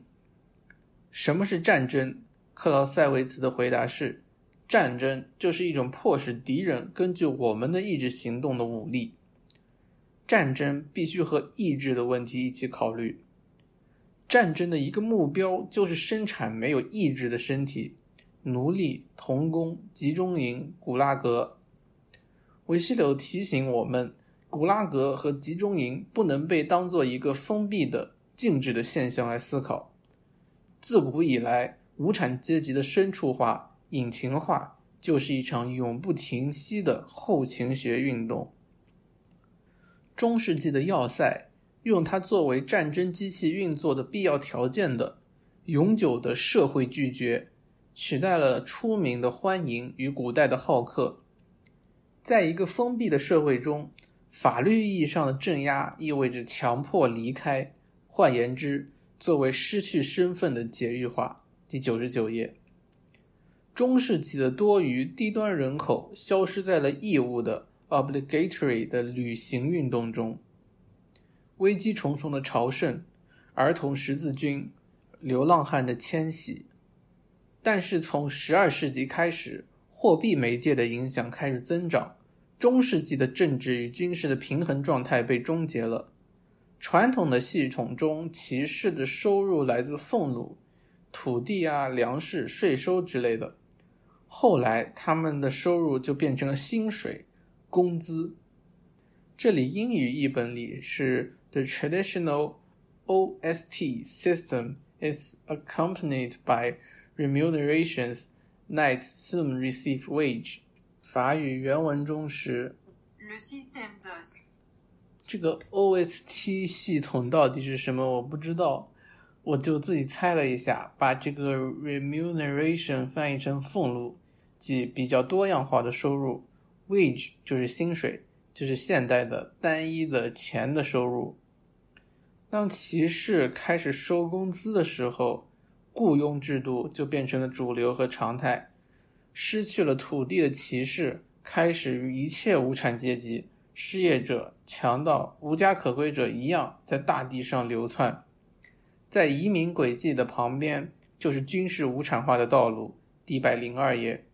什么是战争？克劳塞维茨的回答是：战争就是一种迫使敌人根据我们的意志行动的武力。战争必须和意志的问题一起考虑。战争的一个目标就是生产没有意志的身体，奴隶、童工、集中营、古拉格。维西柳提醒我们，古拉格和集中营不能被当做一个封闭的、静止的现象来思考。自古以来，无产阶级的深处化、引擎化，就是一场永不停息的后勤学运动。中世纪的要塞用它作为战争机器运作的必要条件的永久的社会拒绝，取代了出名的欢迎与古代的好客。在一个封闭的社会中，法律意义上的镇压意味着强迫离开。换言之，作为失去身份的节育化，第九十九页。中世纪的多余低端人口消失在了义务的 （obligatory） 的旅行运动中。危机重重的朝圣、儿童十字军、流浪汉的迁徙。但是从十二世纪开始，货币媒介的影响开始增长，中世纪的政治与军事的平衡状态被终结了。传统的系统中，骑士的收入来自俸禄，土地啊、粮食、税收之类的。后来，他们的收入就变成了薪水、工资。这里英语译本里是 The traditional OST system is accompanied by remunerations. Knights soon receive wage. 法语原文中是 Le système de 这个 OST 系统到底是什么？我不知道，我就自己猜了一下，把这个 remuneration 翻译成俸禄，即比较多样化的收入；wage 就是薪水。就是现代的单一的钱的收入。当骑士开始收工资的时候，雇佣制度就变成了主流和常态。失去了土地的骑士开始与一切无产阶级、失业者、强盗、无家可归者一样，在大地上流窜。在移民轨迹的旁边，就是军事无产化的道路。第一百零二页，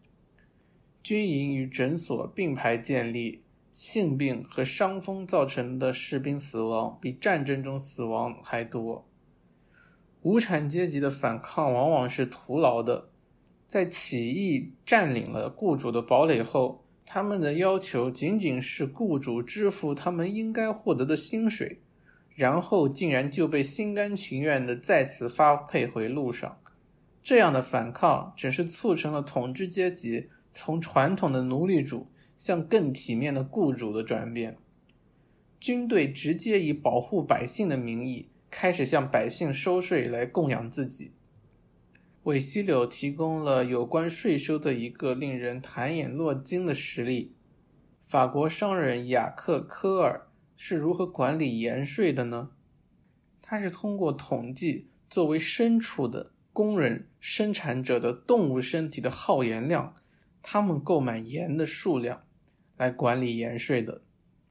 军营与诊所并排建立。性病和伤风造成的士兵死亡比战争中死亡还多。无产阶级的反抗往往是徒劳的。在起义占领了雇主的堡垒后，他们的要求仅仅是雇主支付他们应该获得的薪水，然后竟然就被心甘情愿地再次发配回路上。这样的反抗只是促成了统治阶级从传统的奴隶主。向更体面的雇主的转变，军队直接以保护百姓的名义开始向百姓收税来供养自己。韦西柳提供了有关税收的一个令人弹眼落睛的实例：法国商人雅克·科尔是如何管理盐税的呢？他是通过统计作为牲畜的工人生产者的动物身体的耗盐量，他们购买盐的数量。来管理盐税的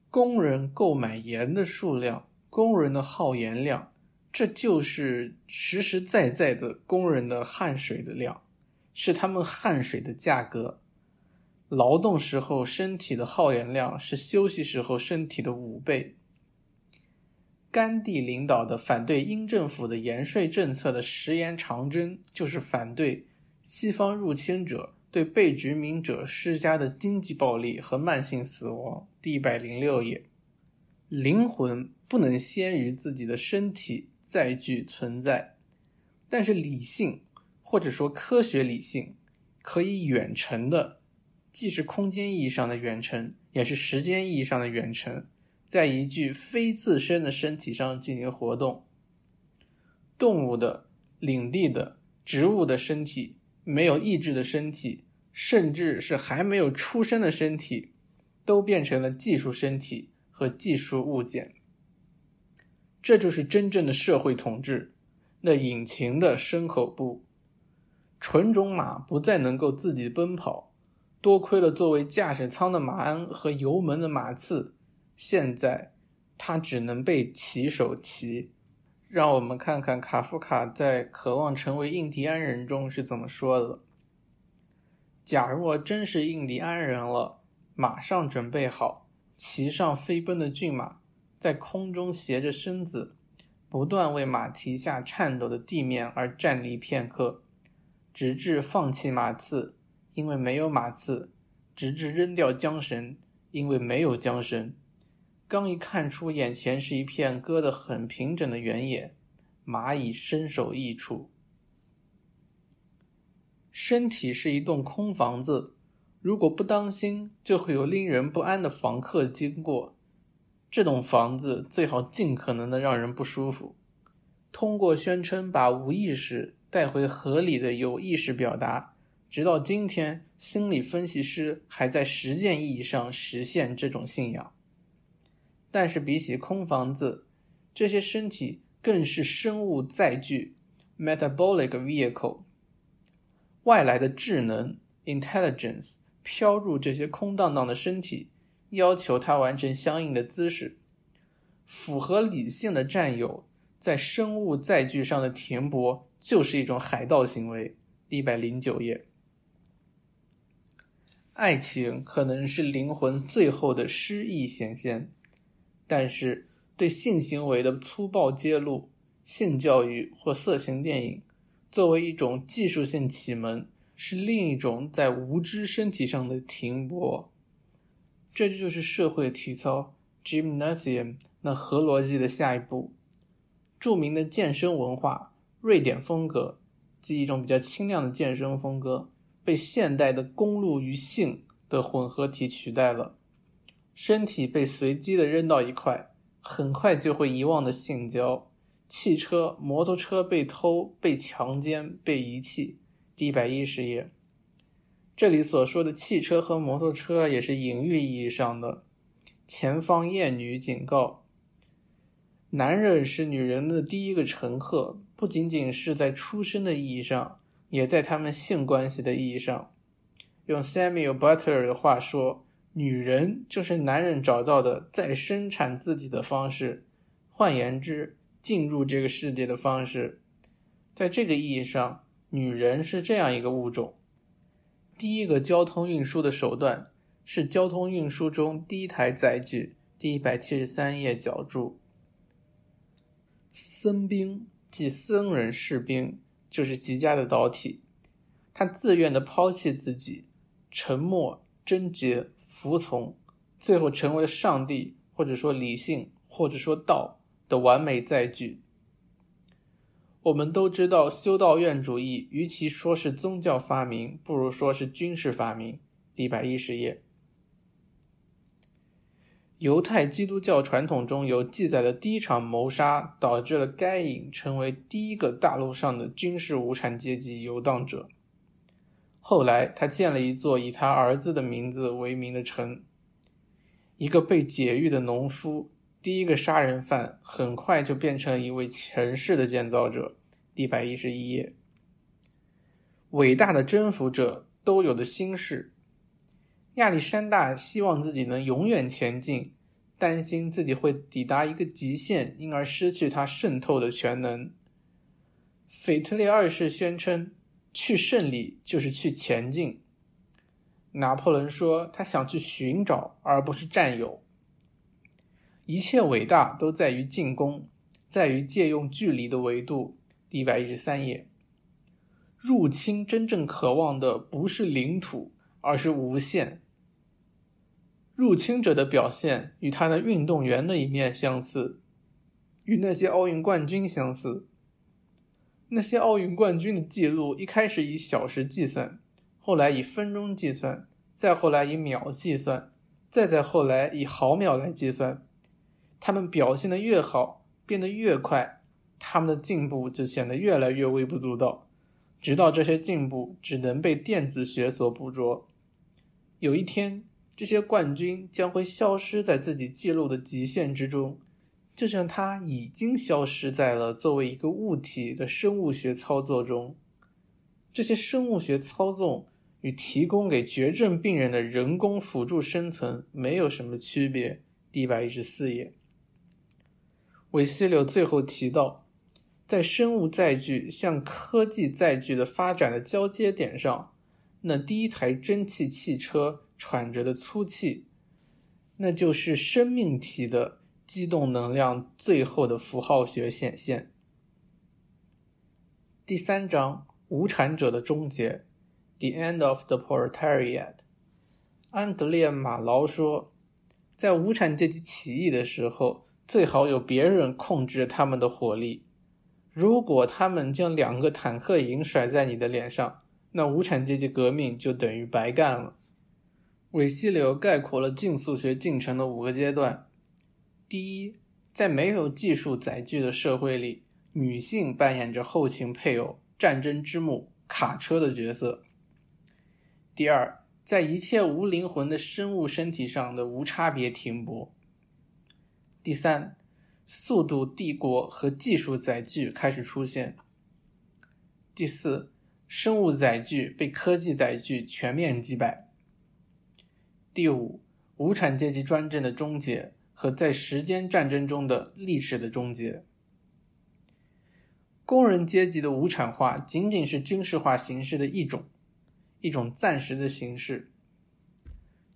工人购买盐的数量，工人的耗盐量，这就是实实在在的工人的汗水的量，是他们汗水的价格。劳动时候身体的耗盐量是休息时候身体的五倍。甘地领导的反对英政府的盐税政策的食盐长征，就是反对西方入侵者。对被殖民者施加的经济暴力和慢性死亡。第一百零六页，灵魂不能先于自己的身体再具存在，但是理性或者说科学理性可以远程的，既是空间意义上的远程，也是时间意义上的远程，在一具非自身的身体上进行活动。动物的、领地的、植物的身体。没有意志的身体，甚至是还没有出生的身体，都变成了技术身体和技术物件。这就是真正的社会统治。那引擎的牲口部，纯种马不再能够自己奔跑，多亏了作为驾驶舱的马鞍和油门的马刺，现在它只能被骑手骑。让我们看看卡夫卡在《渴望成为印第安人》中是怎么说的：“假若真是印第安人了，马上准备好，骑上飞奔的骏马，在空中斜着身子，不断为马蹄下颤抖的地面而站立片刻，直至放弃马刺，因为没有马刺；直至扔掉缰绳，因为没有缰绳。”刚一看出眼前是一片割得很平整的原野，蚂蚁身首异处。身体是一栋空房子，如果不当心，就会有令人不安的房客经过。这栋房子最好尽可能的让人不舒服。通过宣称把无意识带回合理的有意识表达，直到今天，心理分析师还在实践意义上实现这种信仰。但是比起空房子，这些身体更是生物载具 （metabolic vehicle）。外来的智能 （intelligence） 飘入这些空荡荡的身体，要求他完成相应的姿势。符合理性的占有在生物载具上的填泊，就是一种海盗行为。一百零九页。爱情可能是灵魂最后的诗意显现。但是，对性行为的粗暴揭露、性教育或色情电影，作为一种技术性启蒙，是另一种在无知身体上的停泊。这就是社会体操 （gymnasium） 那核逻辑的下一步。著名的健身文化——瑞典风格，即一种比较清亮的健身风格，被现代的公路与性的混合体取代了。身体被随机的扔到一块，很快就会遗忘的性交。汽车、摩托车被偷、被强奸、被遗弃。第一百一十页，这里所说的汽车和摩托车也是隐喻意义上的。前方艳女警告。男人是女人的第一个乘客，不仅仅是在出生的意义上，也在他们性关系的意义上。用 Samuel Butler 的话说，女人就是男人找到的再生产自己的方式，换言之，进入这个世界的方式。在这个意义上，女人是这样一个物种：第一个交通运输的手段是交通运输中第一台载具。第一百七十三页脚注。僧兵即僧人士兵，就是极佳的导体。他自愿的抛弃自己，沉默、贞洁、服从，最后成为了上帝，或者说理性，或者说道的完美载具。我们都知道，修道院主义与其说是宗教发明，不如说是军事发明。一百一十页。犹太基督教传统中有记载的第一场谋杀，导致了该隐成为第一个大陆上的军事无产阶级游荡者。后来，他建了一座以他儿子的名字为名的城。一个被解狱的农夫，第一个杀人犯，很快就变成了一位城市的建造者。一百一十一页。伟大的征服者都有的心事。亚历山大希望自己能永远前进，担心自己会抵达一个极限，因而失去他渗透的全能。腓特烈二世宣称，去胜利就是去前进。拿破仑说，他想去寻找，而不是占有。一切伟大都在于进攻，在于借用距离的维度。一百一十三页，入侵真正渴望的不是领土。而是无限。入侵者的表现与他的运动员的一面相似，与那些奥运冠军相似。那些奥运冠军的记录一开始以小时计算，后来以分钟计算，再后来以秒计算，再再后来以毫秒来计算。他们表现的越好，变得越快，他们的进步就显得越来越微不足道，直到这些进步只能被电子学所捕捉。有一天，这些冠军将会消失在自己记录的极限之中，就像他已经消失在了作为一个物体的生物学操作中。这些生物学操纵与提供给绝症病人的人工辅助生存没有什么区别。第一百一十四页，韦西柳最后提到，在生物载具向科技载具的发展的交接点上。那第一台蒸汽汽车喘着的粗气，那就是生命体的机动能量最后的符号学显现。第三章无产者的终结，The End of the Proletariat。安德烈·马劳说，在无产阶级起义的时候，最好有别人控制他们的火力。如果他们将两个坦克营甩在你的脸上，那无产阶级革命就等于白干了。韦西流概括了竞速学进程的五个阶段：第一，在没有技术载具的社会里，女性扮演着后勤配偶、战争之母、卡车的角色；第二，在一切无灵魂的生物身体上的无差别停泊；第三，速度帝国和技术载具开始出现；第四。生物载具被科技载具全面击败。第五，无产阶级专政的终结和在时间战争中的历史的终结。工人阶级的无产化仅仅是军事化形式的一种，一种暂时的形式。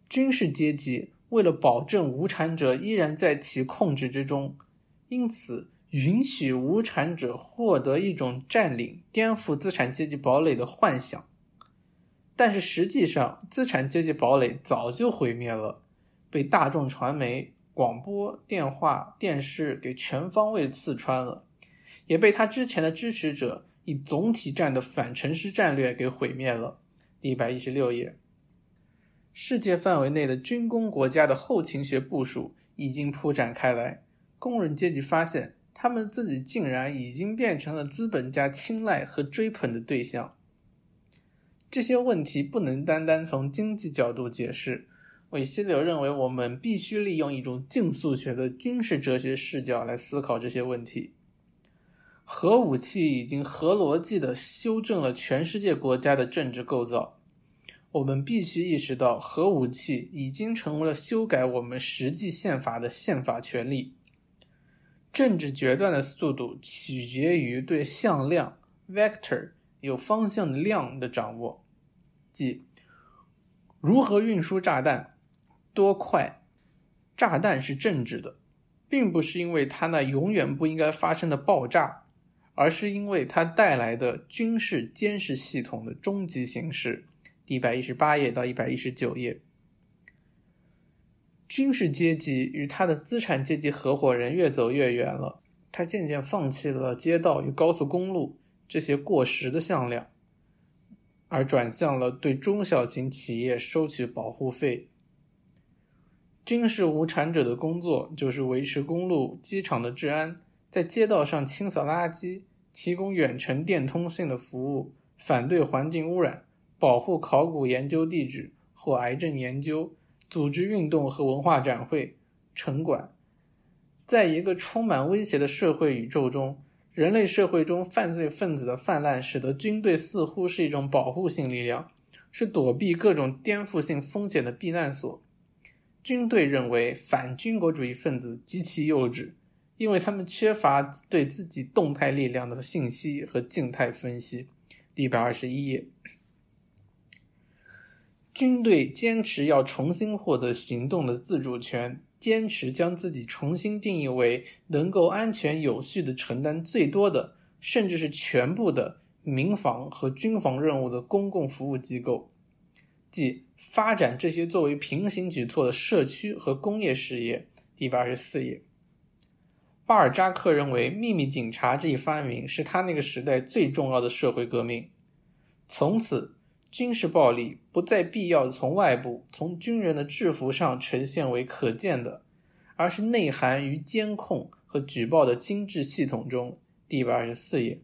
军事阶级为了保证无产者依然在其控制之中，因此允许无产者获得一种占领、颠覆资产阶级堡垒的幻想。但是实际上，资产阶级堡垒早就毁灭了，被大众传媒、广播电话、电视给全方位刺穿了，也被他之前的支持者以总体战的反城市战略给毁灭了。一百一十六页，世界范围内的军工国家的后勤学部署已经铺展开来，工人阶级发现，他们自己竟然已经变成了资本家青睐和追捧的对象。这些问题不能单单从经济角度解释。韦希柳认为，我们必须利用一种竞速学的军事哲学视角来思考这些问题。核武器已经核逻辑地修正了全世界国家的政治构造。我们必须意识到，核武器已经成为了修改我们实际宪法的宪法权利。政治决断的速度取决于对向量 （vector） 有方向的量的掌握。即如何运输炸弹，多快？炸弹是政治的，并不是因为它那永远不应该发生的爆炸，而是因为它带来的军事监视系统的终极形式。一百一十八页到一百一十九页，军事阶级与他的资产阶级合伙人越走越远了，他渐渐放弃了街道与高速公路这些过时的向量。而转向了对中小型企业收取保护费。军事无产者的工作就是维持公路、机场的治安，在街道上清扫垃圾，提供远程电通信的服务，反对环境污染，保护考古研究地址或癌症研究，组织运动和文化展会，城管。在一个充满威胁的社会宇宙中。人类社会中犯罪分子的泛滥，使得军队似乎是一种保护性力量，是躲避各种颠覆性风险的避难所。军队认为反军国主义分子极其幼稚，因为他们缺乏对自己动态力量的信息和静态分析。一百二十一页，军队坚持要重新获得行动的自主权。坚持将自己重新定义为能够安全有序地承担最多的，甚至是全部的民防和军防任务的公共服务机构，即发展这些作为平行举措的社区和工业事业。第八十四页，巴尔扎克认为秘密警察这一发明是他那个时代最重要的社会革命。从此。军事暴力不再必要从外部、从军人的制服上呈现为可见的，而是内含于监控和举报的精致系统中。第一百二十四页，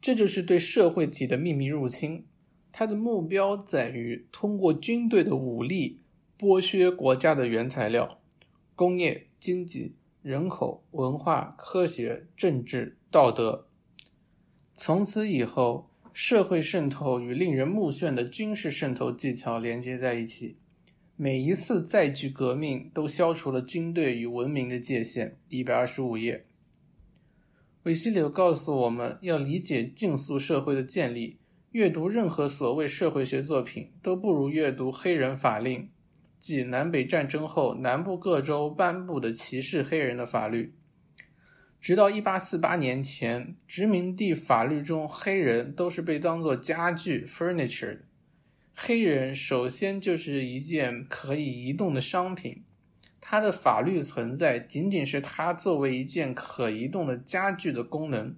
这就是对社会体的秘密入侵。它的目标在于通过军队的武力剥削国家的原材料、工业、经济、人口、文化、科学、政治、道德。从此以后。社会渗透与令人目眩的军事渗透技巧连接在一起。每一次载具革命都消除了军队与文明的界限。一百二十五页，韦西柳告诉我们要理解竞速社会的建立，阅读任何所谓社会学作品都不如阅读黑人法令，即南北战争后南部各州颁布的歧视黑人的法律。直到1848年前，殖民地法律中黑人都是被当作家具 （furniture） 的。黑人首先就是一件可以移动的商品，它的法律存在仅仅是它作为一件可移动的家具的功能，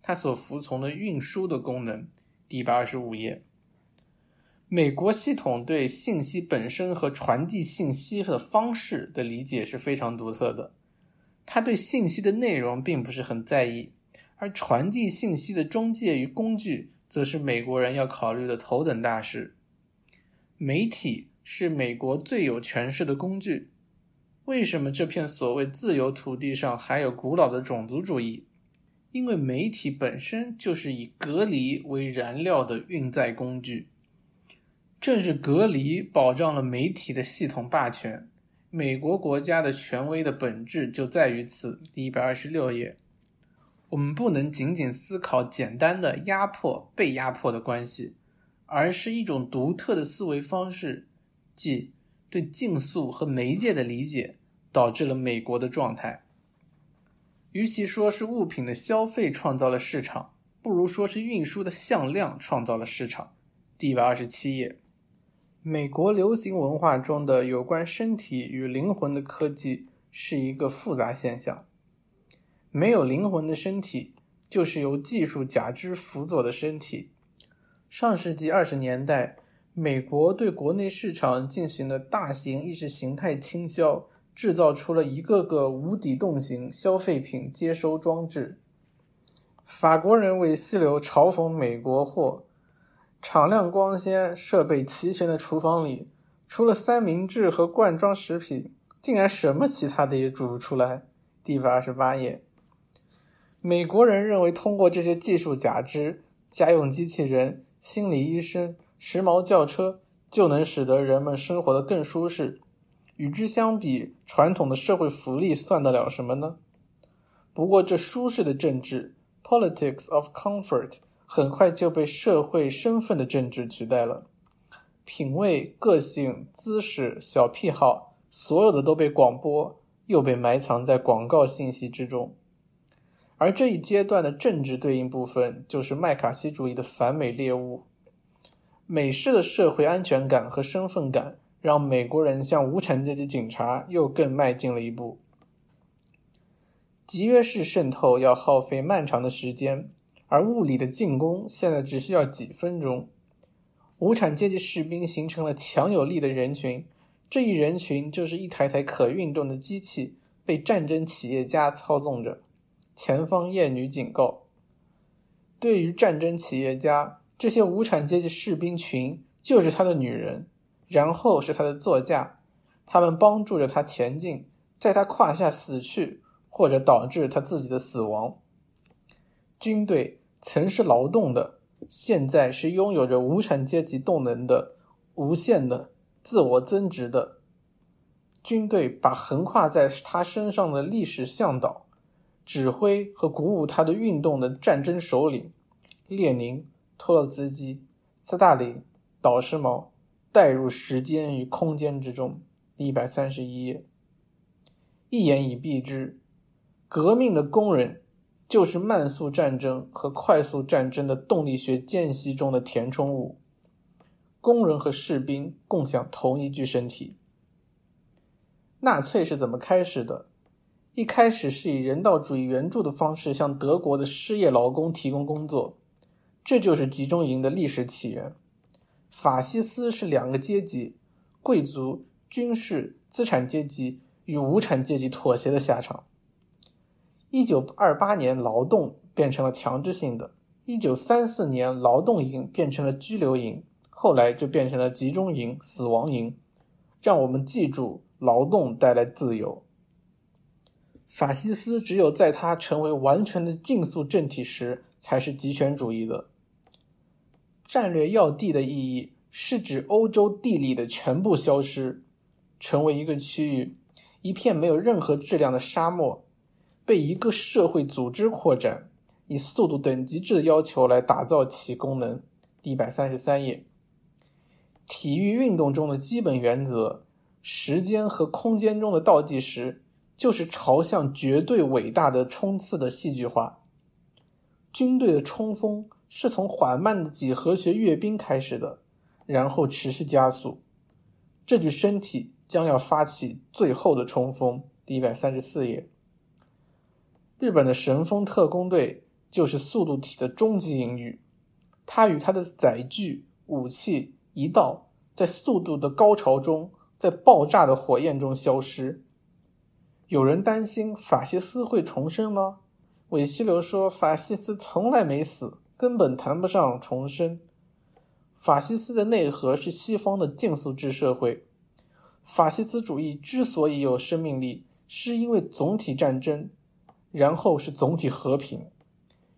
它所服从的运输的功能。第一百二十五页，美国系统对信息本身和传递信息的方式的理解是非常独特的。他对信息的内容并不是很在意，而传递信息的中介与工具，则是美国人要考虑的头等大事。媒体是美国最有权势的工具。为什么这片所谓自由土地上还有古老的种族主义？因为媒体本身就是以隔离为燃料的运载工具。正是隔离保障了媒体的系统霸权。美国国家的权威的本质就在于此。第一百二十六页，我们不能仅仅思考简单的压迫被压迫的关系，而是一种独特的思维方式，即对竞速和媒介的理解，导致了美国的状态。与其说是物品的消费创造了市场，不如说是运输的向量创造了市场。第一百二十七页，美国流行文化中的有关身体与灵魂的科技是一个复杂现象。没有灵魂的身体，就是由技术假肢辅佐的身体。上世纪二十年代，美国对国内市场进行了大型意识形态倾销，制造出了一个个无底洞型消费品接收装置。法国人为溪流嘲讽美国货。敞亮光鲜、设备齐全的厨房里，除了三明治和罐装食品，竟然什么其他的也煮不出来。第一百二十八页，美国人认为通过这些技术假肢、家用机器人、心理医生、时髦轿车，就能使得人们生活得更舒适。与之相比，传统的社会福利算得了什么呢？不过，这舒适的政治 （politics of comfort）。很快就被社会身份的政治取代了，品味、个性、姿势、小癖好，所有的都被广播，又被埋藏在广告信息之中。而这一阶段的政治对应部分，就是麦卡锡主义的反美猎物。美式的社会安全感和身份感，让美国人向无产阶级警察又更迈进了一步。集约式渗透要耗费漫长的时间。而物理的进攻现在只需要几分钟，无产阶级士兵形成了强有力的人群，这一人群就是一台台可运动的机器，被战争企业家操纵着。前方艳女警告：对于战争企业家，这些无产阶级士兵群就是他的女人，然后是他的座驾，他们帮助着他前进，在他胯下死去，或者导致他自己的死亡。军队。曾是劳动的，现在是拥有着无产阶级动能的、无限的、自我增值的。军队把横跨在他身上的历史向导、指挥和鼓舞他的运动的战争首领——列宁、托洛茨基、斯大林、导师毛——带入时间与空间之中。一百三十一页，一言以蔽之：革命的工人。就是慢速战争和快速战争的动力学间隙中的填充物。工人和士兵共享同一具身体。纳粹是怎么开始的？一开始是以人道主义援助的方式向德国的失业劳工提供工作，这就是集中营的历史起源。法西斯是两个阶级：贵族、军事、资产阶级与无产阶级妥协的下场。一九二八年，劳动变成了强制性的；一九三四年，劳动营变成了拘留营，后来就变成了集中营、死亡营。让我们记住，劳动带来自由。法西斯只有在它成为完全的竞速政体时，才是极权主义的。战略要地的意义是指欧洲地理的全部消失，成为一个区域，一片没有任何质量的沙漠。被一个社会组织扩展，以速度等级制的要求来打造其功能。第一百三十三页，体育运动中的基本原则，时间和空间中的倒计时，就是朝向绝对伟大的冲刺的戏剧化。军队的冲锋是从缓慢的几何学阅兵开始的，然后持续加速。这具身体将要发起最后的冲锋。第一百三十四页。日本的神风特工队就是速度体的终极隐喻，它与它的载具、武器一道在速度的高潮中，在爆炸的火焰中消失。有人担心法西斯会重生吗？韦希流说，法西斯从来没死，根本谈不上重生。法西斯的内核是西方的竞速制社会。法西斯主义之所以有生命力，是因为总体战争。然后是总体和平，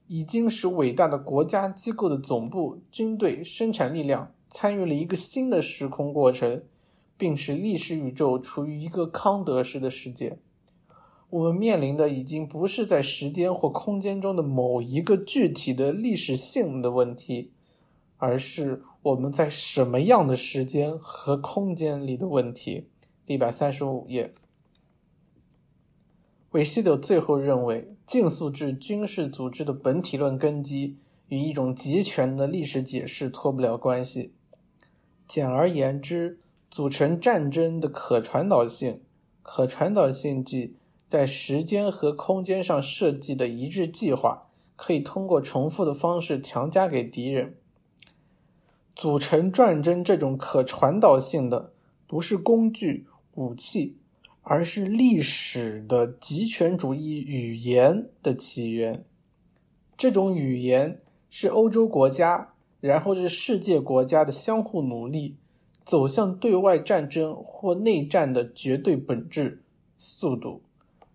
已经使伟大的国家机构的总部、军队、生产力量参与了一个新的时空过程，并使历史宇宙处于一个康德式的世界。我们面临的已经不是在时间或空间中的某一个具体的历史性的问题，而是我们在什么样的时间和空间里的问题。一百三十五页。韦希德最后认为，竞速制军事组织的本体论根基与一种集权的历史解释脱不了关系。简而言之，组成战争的可传导性，可传导性即在时间和空间上设计的一致计划，可以通过重复的方式强加给敌人。组成战争这种可传导性的，不是工具、武器，而是历史的极权主义语言的起源。这种语言是欧洲国家。然后是世界国家的相互努力，走向对外战争或内战的绝对本质速度，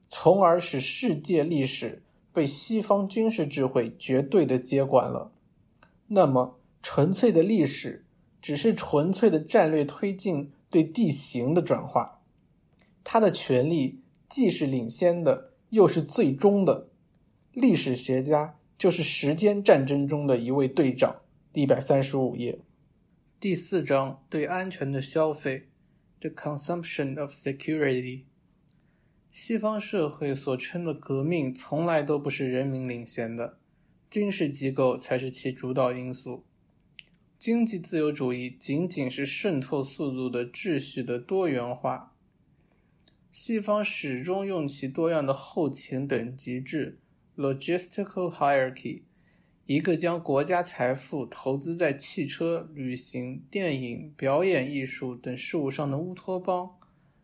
从而使世界历史被西方军事智慧绝对的接管了。那么，纯粹的历史只是纯粹的战略推进对地形的转化，他的权力既是领先的，又是最终的。历史学家就是时间战争中的一位队长。第一百三十五页，第四章对安全的消费，the consumption of security。西方社会所称的革命从来都不是人民领先的，军事机构才是其主导因素。经济自由主义仅仅是渗透速度的秩序的多元化。西方始终用其多样的后勤等级制 （logistical hierarchy）。一个将国家财富投资在汽车、旅行、电影、表演艺术等事物上的乌托邦，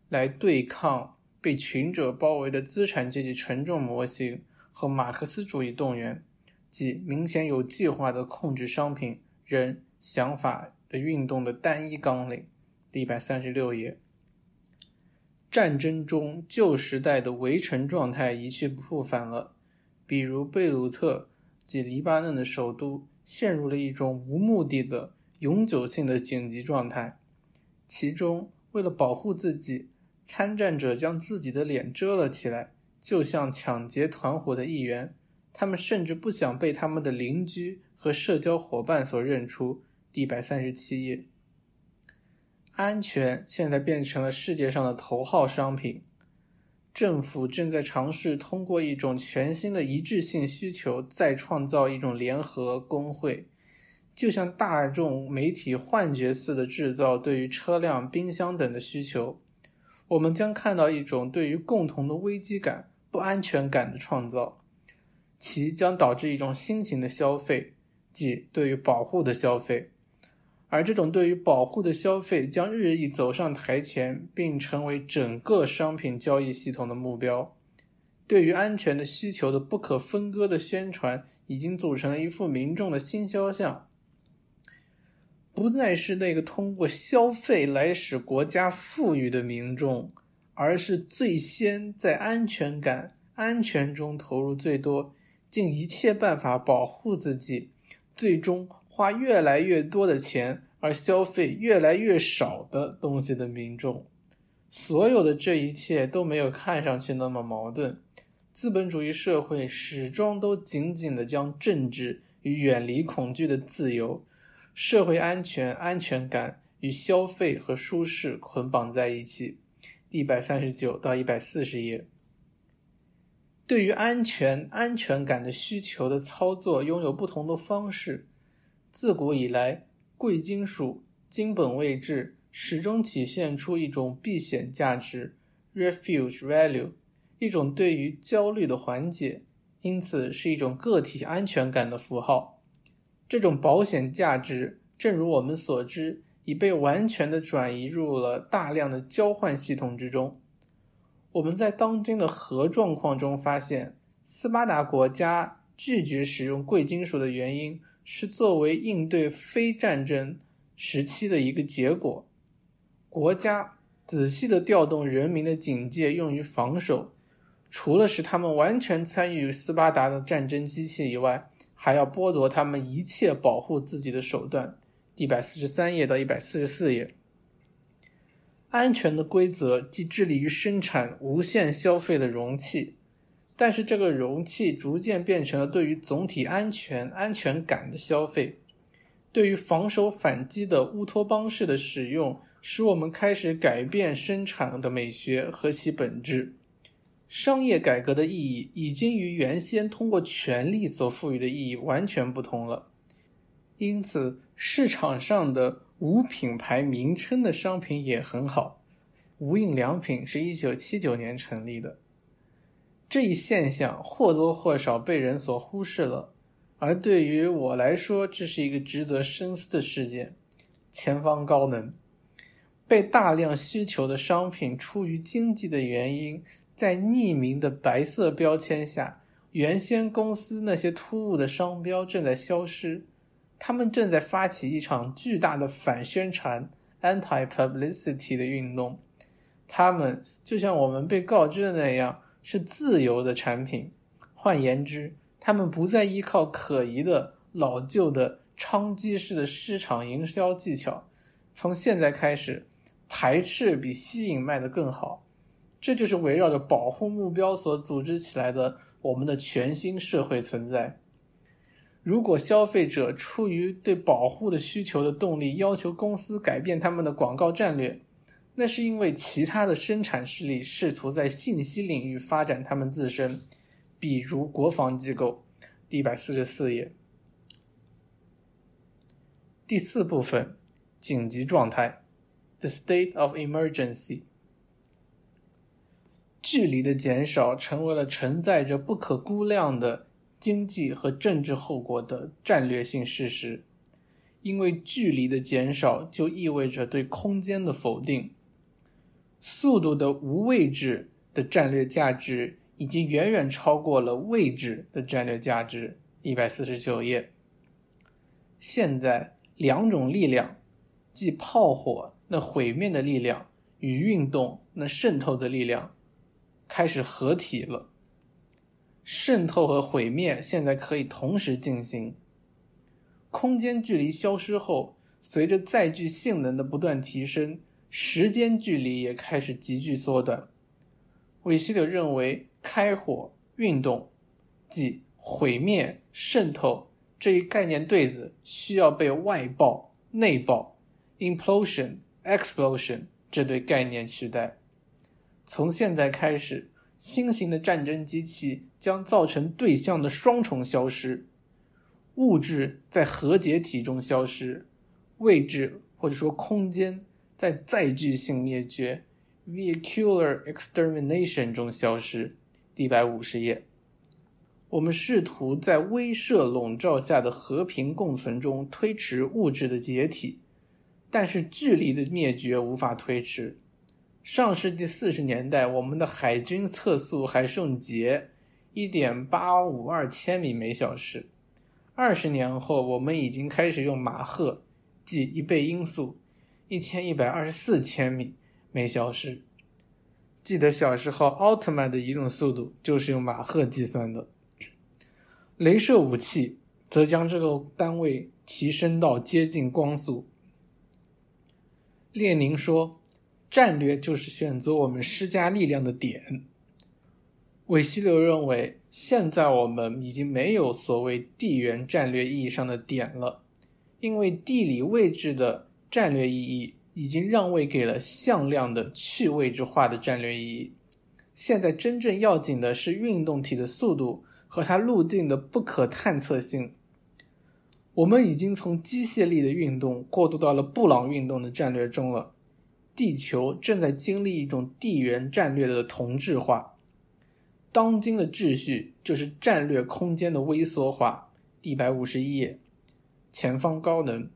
来对抗被群者包围的资产阶级沉重模型和马克思主义动员，即明显有计划的控制商品、人、想法的运动的单一纲领。第一百三十六页，战争中旧时代的围城状态一去不复返了，比如贝鲁特。即黎巴嫩的首都陷入了一种无目的的永久性的紧急状态，其中为了保护自己，参战者将自己的脸遮了起来，就像抢劫团伙的一员。他们甚至不想被他们的邻居和社交伙伴所认出。第一百三十七页，安全现在变成了世界上的头号商品。政府正在尝试通过一种全新的一致性需求，再创造一种联合工会，就像大众媒体幻觉似的制造对于车辆、冰箱等的需求。我们将看到一种对于共同的危机感、不安全感的创造，其将导致一种新型的消费，即对于保护的消费。而这种对于保护的消费将日益走上台前，并成为整个商品交易系统的目标。对于安全的需求的不可分割的宣传，已经组成了一幅民众的新肖像，不再是那个通过消费来使国家富裕的民众，而是最先在安全感、安全中投入最多，尽一切办法保护自己，最终。花越来越多的钱而消费越来越少的东西的民众，所有的这一切都没有看上去那么矛盾。资本主义社会始终都紧紧地将政治与远离恐惧的自由、社会安全、安全感与消费和舒适捆绑在一起。一百三十九到一百四十页，对于安全、安全感的需求的操作拥有不同的方式。自古以来，贵金属、金本位制始终体现出一种避险价值 （refuge value），一种对于焦虑的缓解，因此是一种个体安全感的符号。这种保险价值，正如我们所知，已被完全的转移入了大量的交换系统之中。我们在当今的核状况中发现，斯巴达国家拒绝使用贵金属的原因。是作为应对非战争时期的一个结果。国家仔细地调动人民的警戒用于防守，除了使他们完全参与斯巴达的战争机器以外，还要剥夺他们一切保护自己的手段。一百四十三页到一百四十四页，安全的规则既致力于生产无限消费的容器。但是这个容器逐渐变成了对于总体安全、安全感的消费，对于防守反击的乌托邦式的使用，使我们开始改变生产的美学和其本质。商业改革的意义已经与原先通过权力所赋予的意义完全不同了。因此，市场上的无品牌名称的商品也很好。无印良品是一九七九年成立的，这一现象或多或少被人所忽视了。而对于我来说，这是一个值得深思的事件。前方高能，被大量需求的商品，出于经济的原因。在匿名的白色标签下，原先公司那些突兀的商标正在消失，他们正在发起一场巨大的反宣传 （anti-publicity） 的运动。他们就像我们被告知的那样，是自由的产品。换言之，他们不再依靠可疑的老旧的娼妓式的市场营销技巧。从现在开始，排斥比吸引卖得更好。这就是围绕着保护目标所组织起来的我们的全新社会存在。如果消费者出于对保护的需求的动力，要求公司改变他们的广告战略，那是因为其他的生产势力试图在信息领域发展他们自身，比如国防机构。第一百四十四页，第四部分，紧急状态，the state of emergency。距离的减少成为了承载着不可估量的经济和政治后果的战略性事实，因为距离的减少就意味着对空间的否定。速度的无位置的战略价值已经远远超过了位置的战略价值。一百四十九页。现在两种力量，即炮火那毁灭的力量与运动那渗透的力量。开始合体了，渗透和毁灭现在可以同时进行。空间距离消失后，随着载具性能的不断提升，时间距离也开始急剧缩短。韦希柳认为，开火运动，即毁灭、渗透这一概念对子需要被外爆、内爆 （implosion、explosion） 这对概念取代。从现在开始，新型的战争机器将造成对象的双重消失：物质在核解体中消失，位置或者说空间在载具性灭绝 （vehicular extermination） 中消失。第一百五十页，我们试图在威慑笼罩下的和平共存中推迟物质的解体，但是距离的灭绝无法推迟。上世纪四十年代，我们的海军测速还剩节一点八五二千米每小时。二十年后，我们已经开始用马赫，即一倍音速，一千一百二十四千米每小时。记得小时候，奥特曼的移动速度就是用马赫计算的。镭射武器则将这个单位提升到接近光速。列宁说。战略就是选择我们施加力量的点。韦希流认为，现在我们已经没有所谓地缘战略意义上的点了，因为地理位置的战略意义已经让位给了向量的去位置化的战略意义。现在真正要紧的是运动体的速度和它路径的不可探测性。我们已经从机械力的运动过渡到了布朗运动的战略中了。地球正在经历一种地缘战略的同质化，当今的秩序就是战略空间的微缩化。一百五十一页，前方高能，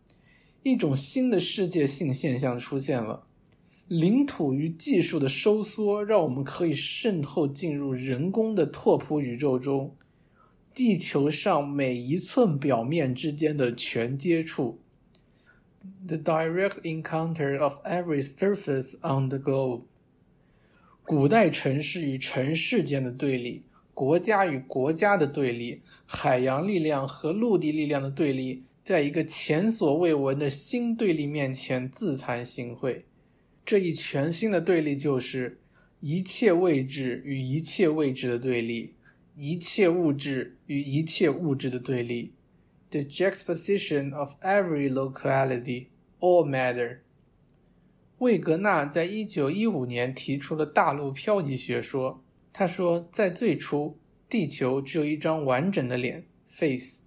一种新的世界性现象出现了，领土与技术的收缩让我们可以渗透进入人工的拓扑宇宙中，地球上每一寸表面之间的全接触。The direct encounter of every surface on the globe。古代城市与城市间的对立，国家与国家的对立，海洋力量和陆地力量的对立，在一个前所未闻的新对立面前自惭形秽。这一全新的对立就是一切位置与一切位置的对立，一切物质与一切物质的对立。The juxtaposition of every locality, all matter。魏格纳在一九一五年提出了大陆漂移学说，他说，在最初，地球只有一张完整的脸 （face），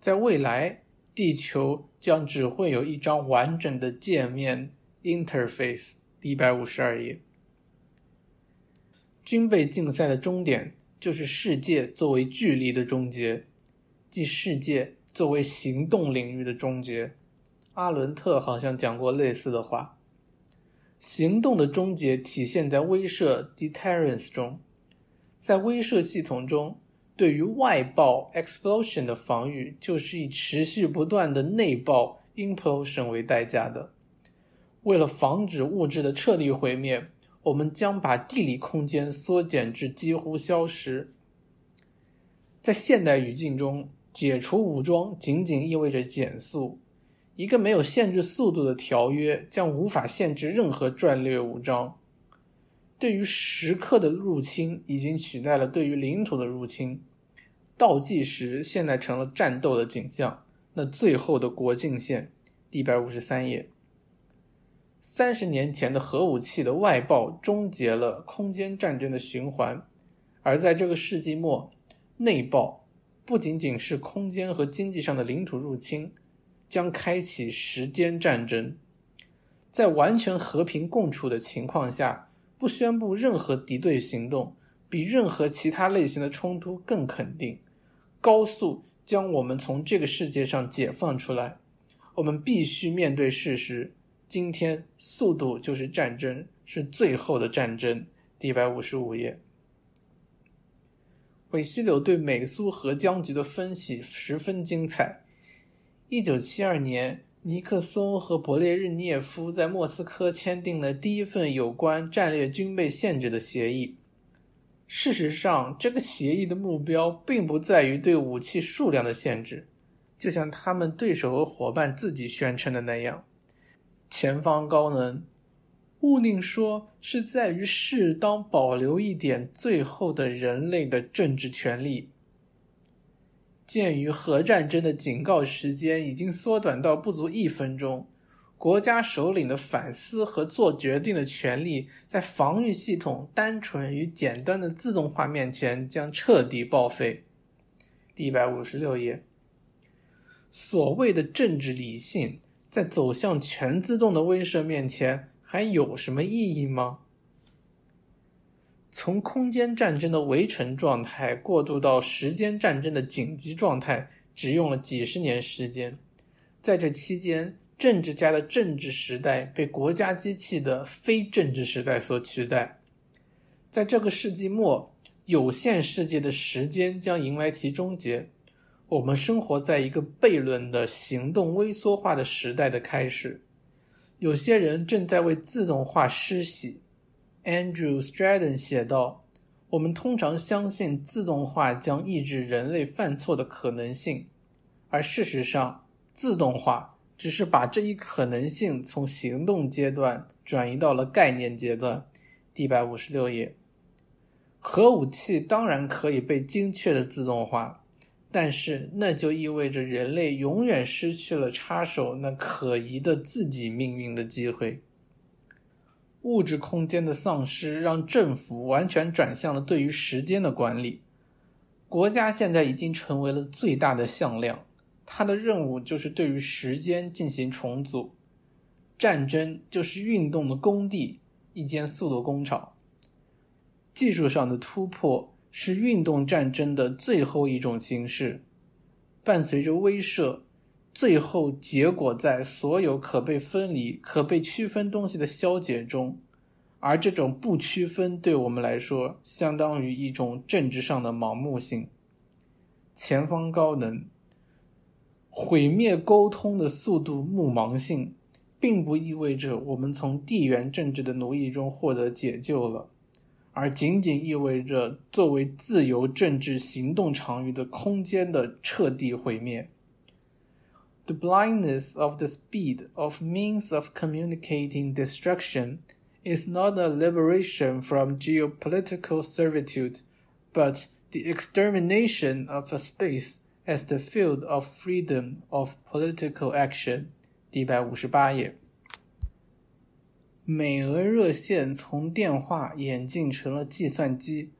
在未来，地球将只会有一张完整的界面 （interface）。第一百五十二页。军备竞赛的终点就是世界作为距离的终结，即世界作为行动领域的终结。阿伦特好像讲过类似的话。行动的终结体现在威慑 （deterrence） 中，在威慑系统中，对于外爆 （explosion） 的防御就是以持续不断的内爆 （implosion） 为代价的。为了防止物质的彻底毁灭，我们将把地理空间缩减至几乎消失。在现代语境中，解除武装仅仅意味着减速。一个没有限制速度的条约将无法限制任何战略武装。对于时刻的入侵已经取代了对于领土的入侵。倒计时现在成了战斗的景象。那最后的国境线，一百五十三页。三十年前的核武器的外爆终结了空间战争的循环，而在这个世纪末，内爆不仅仅是空间和经济上的领土入侵。将开启时间战争，在完全和平共处的情况下，不宣布任何敌对行动，比任何其他类型的冲突更肯定。高速将我们从这个世界上解放出来。我们必须面对事实：今天，速度就是战争，是最后的战争。第一百五十五页，韦西柳对美苏核僵局的分析十分精彩。一九七二年，尼克松和勃列日涅夫在莫斯科签订了第一份有关战略军备限制的协议。事实上，这个协议的目标并不在于对武器数量的限制，就像他们对手和伙伴自己宣称的那样。前方高能，勿宁说是在于适当保留一点最后的人类的政治权利。鉴于核战争的警告时间已经缩短到不足一分钟，国家首领的反思和做决定的权利，在防御系统单纯与简单的自动化面前将彻底报废。第一百五十六页，所谓的政治理性，在走向全自动的威慑面前，还有什么意义吗？从空间战争的围城状态过渡到时间战争的紧急状态，只用了几十年时间。在这期间，政治家的政治时代被国家机器的非政治时代所取代。在这个世纪末，有限世界的时间将迎来其终结。我们生活在一个悖论的行动微缩化的时代的开始。有些人正在为自动化施洗。Andrew Straden 写道：“我们通常相信自动化将抑制人类犯错的可能性，而事实上，自动化只是把这一可能性从行动阶段转移到了概念阶段。”第一百五十六页。核武器当然可以被精确的自动化，但是那就意味着人类永远失去了插手那可疑的自己命运的机会。物质空间的丧失让政府完全转向了对于时间的管理。国家现在已经成为了最大的向量，它的任务就是对于时间进行重组。战争就是运动的工地，一间速度工厂。技术上的突破是运动战争的最后一种形式，伴随着威慑。最后结果在所有可被分离、可被区分东西的消解中，而这种不区分对我们来说，相当于一种政治上的盲目性。前方高能，毁灭沟通的速度目盲性，并不意味着我们从地缘政治的奴役中获得解救了，而仅仅意味着作为自由政治行动场域的空间的彻底毁灭。The blindness of the speed of means of communicating destruction is not a liberation from geopolitical servitude, but the extermination of a space As the field of freedom of political action. 第一百五十八页。美俄热线从电话演进成了计算机，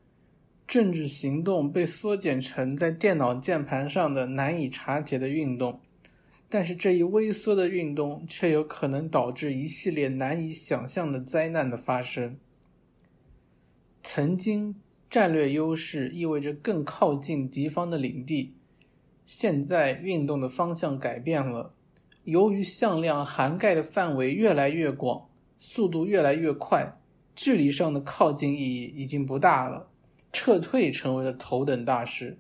政治行动被缩减成在电脑键盘上的难以察觉的运动，但是这一微缩的运动却有可能导致一系列难以想象的灾难的发生。曾经战略优势意味着更靠近敌方的领地，现在运动的方向改变了。由于向量涵盖的范围越来越广，速度越来越快，距离上的靠近意义已经不大了，撤退成为了头等大事。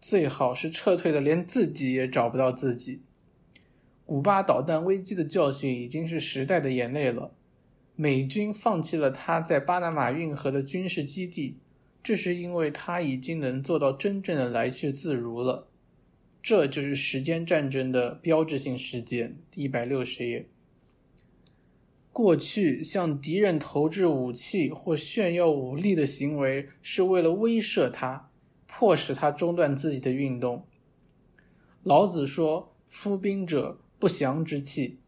最好是撤退的连自己也找不到自己。古巴导弹危机的教训已经是时代的眼泪了。美军放弃了他在巴拿马运河的军事基地，这是因为他已经能做到真正的来去自如了。这就是时间战争的标志性事件。一百六十页。过去向敌人投掷武器或炫耀武力的行为，是为了威慑他，迫使他中断自己的运动。老子说：“夫兵者，不祥之器。”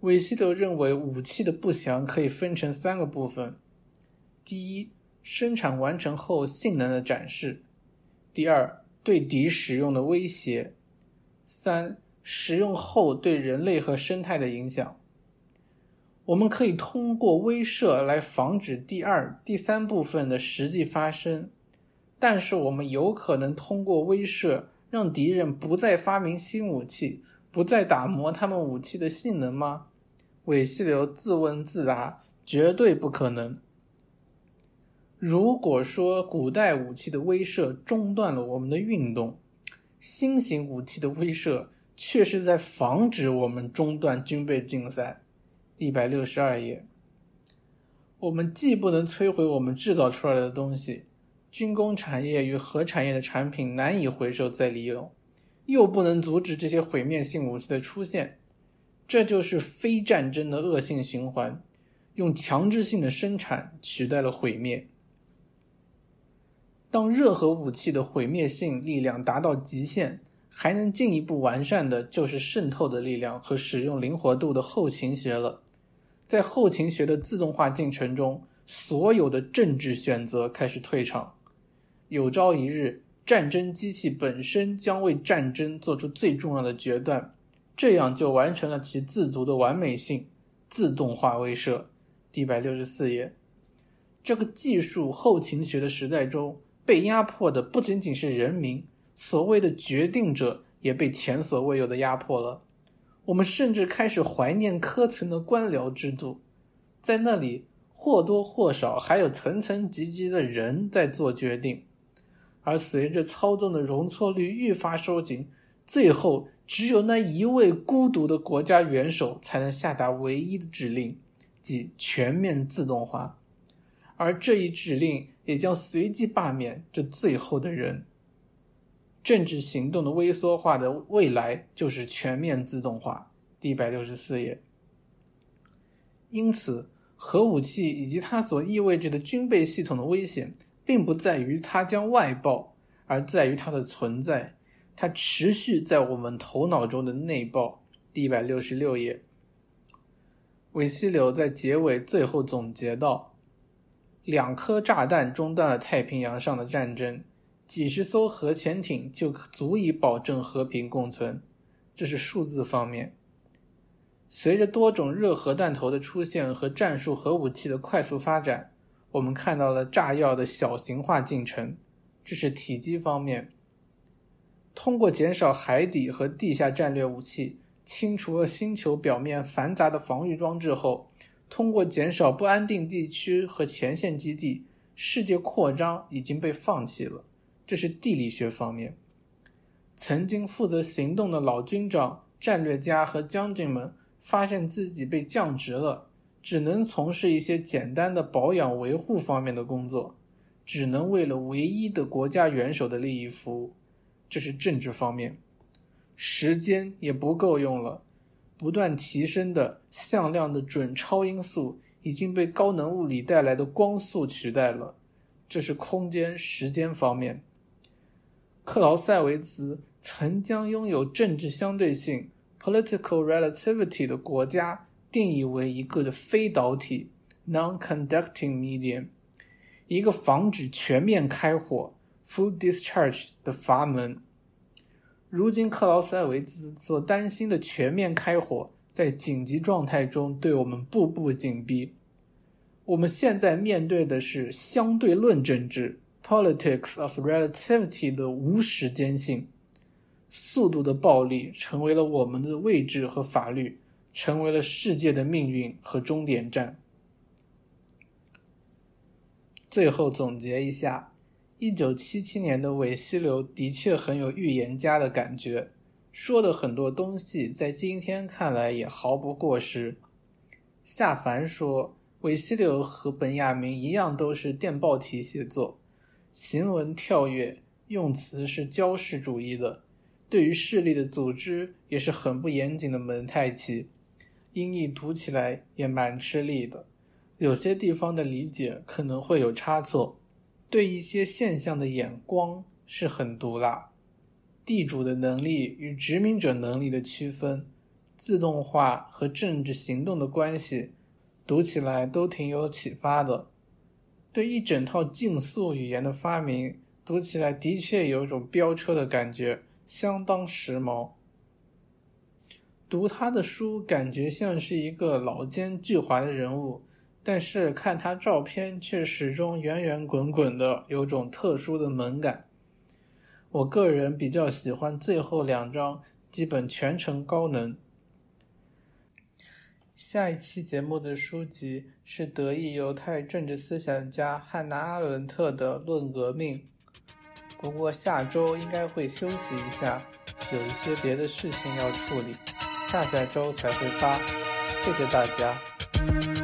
韦希德认为，武器的不祥可以分成三个部分：第一，生产完成后性能的展示；第二，对敌使用的威胁；三，使用后对人类和生态的影响。我们可以通过威慑来防止第二、第三部分的实际发生，但是我们有可能通过威慑让敌人不再发明新武器，不再打磨他们武器的性能吗？韦希流自问自答：绝对不可能。如果说古代武器的威慑中断了我们的运动，新型武器的威慑却是在防止我们中断军备竞赛。一百六十二页，我们既不能摧毁我们制造出来的东西，军工产业与核产业的产品难以回收再利用，又不能阻止这些毁灭性武器的出现。这就是非战争的恶性循环，用强制性的生产取代了毁灭。当热核武器的毁灭性力量达到极限，还能进一步完善的就是渗透的力量和使用灵活度的后勤学了。在后勤学的自动化进程中，所有的政治选择开始退场。有朝一日，战争机器本身将为战争做出最重要的决断。这样就完成了其自足的完美性，自动化威慑。第一百六十四页，这个技术后勤学的时代中，被压迫的不仅仅是人民，所谓的决定者也被前所未有的压迫了。我们甚至开始怀念科层的官僚制度，在那里或多或少还有层层级级的人在做决定，而随着操纵的容错率愈发收紧，最后。只有那一位孤独的国家元首才能下达唯一的指令，即全面自动化，而这一指令也将随即罢免这最后的人。政治行动的微缩化的未来就是全面自动化。第一百六十四页。因此，核武器以及它所意味着的军备系统的危险，并不在于它将外爆，而在于它的存在。它持续在我们头脑中的内爆。第一百六十六页，韦西柳在结尾最后总结道：“两颗炸弹中断了太平洋上的战争，几十艘核潜艇就足以保证和平共存。”这是数字方面。随着多种热核弹头的出现和战术核武器的快速发展，我们看到了炸药的小型化进程。这是体积方面。通过减少海底和地下战略武器，清除了星球表面繁杂的防御装置后，通过减少不安定地区和前线基地，世界扩张已经被放弃了。这是地理学方面。曾经负责行动的老军长、战略家和将军们发现自己被降职了，只能从事一些简单的保养维护方面的工作，只能为了唯一的国家元首的利益服务。这是政治方面，时间也不够用了。不断提升的向量的准超音速已经被高能物理带来的光速取代了。这是空间时间方面。克劳塞维茨曾将拥有政治相对性 （political relativity） 的国家定义为一个的非导体 （non-conducting medium），一个防止全面开火 （full discharge） 的阀门。如今克劳塞维兹所担心的全面开火，在紧急状态中对我们步步紧逼。我们现在面对的是相对论政治 （politics of relativity） 的无时间性。速度的暴力成为了我们的位置和法律，成为了世界的命运和终点站。最后总结一下，一九七七年的韦希流的确很有预言家的感觉，说的很多东西在今天看来也毫不过时。夏凡说，韦希流和本雅明一样都是电报体写作，行文跳跃，用词是交式主义的。对于势力的组织也是很不严谨的蒙太奇，音译读起来也蛮吃力的，有些地方的理解可能会有差错，对一些现象的眼光是很毒辣。地主的能力与殖民者能力的区分，自动化和政治行动的关系，读起来都挺有启发的。对一整套竞速语言的发明，读起来的确有一种飙车的感觉。相当时髦。读他的书，感觉像是一个老奸巨猾的人物，但是看他照片，却始终圆圆滚滚的，有种特殊的萌感。我个人比较喜欢最后两张，基本全程高能。下一期节目的书籍是德意犹太政治思想家汉娜·阿伦特的《论革命》。不过下周应该会休息一下，有一些别的事情要处理，下下周才会发。谢谢大家。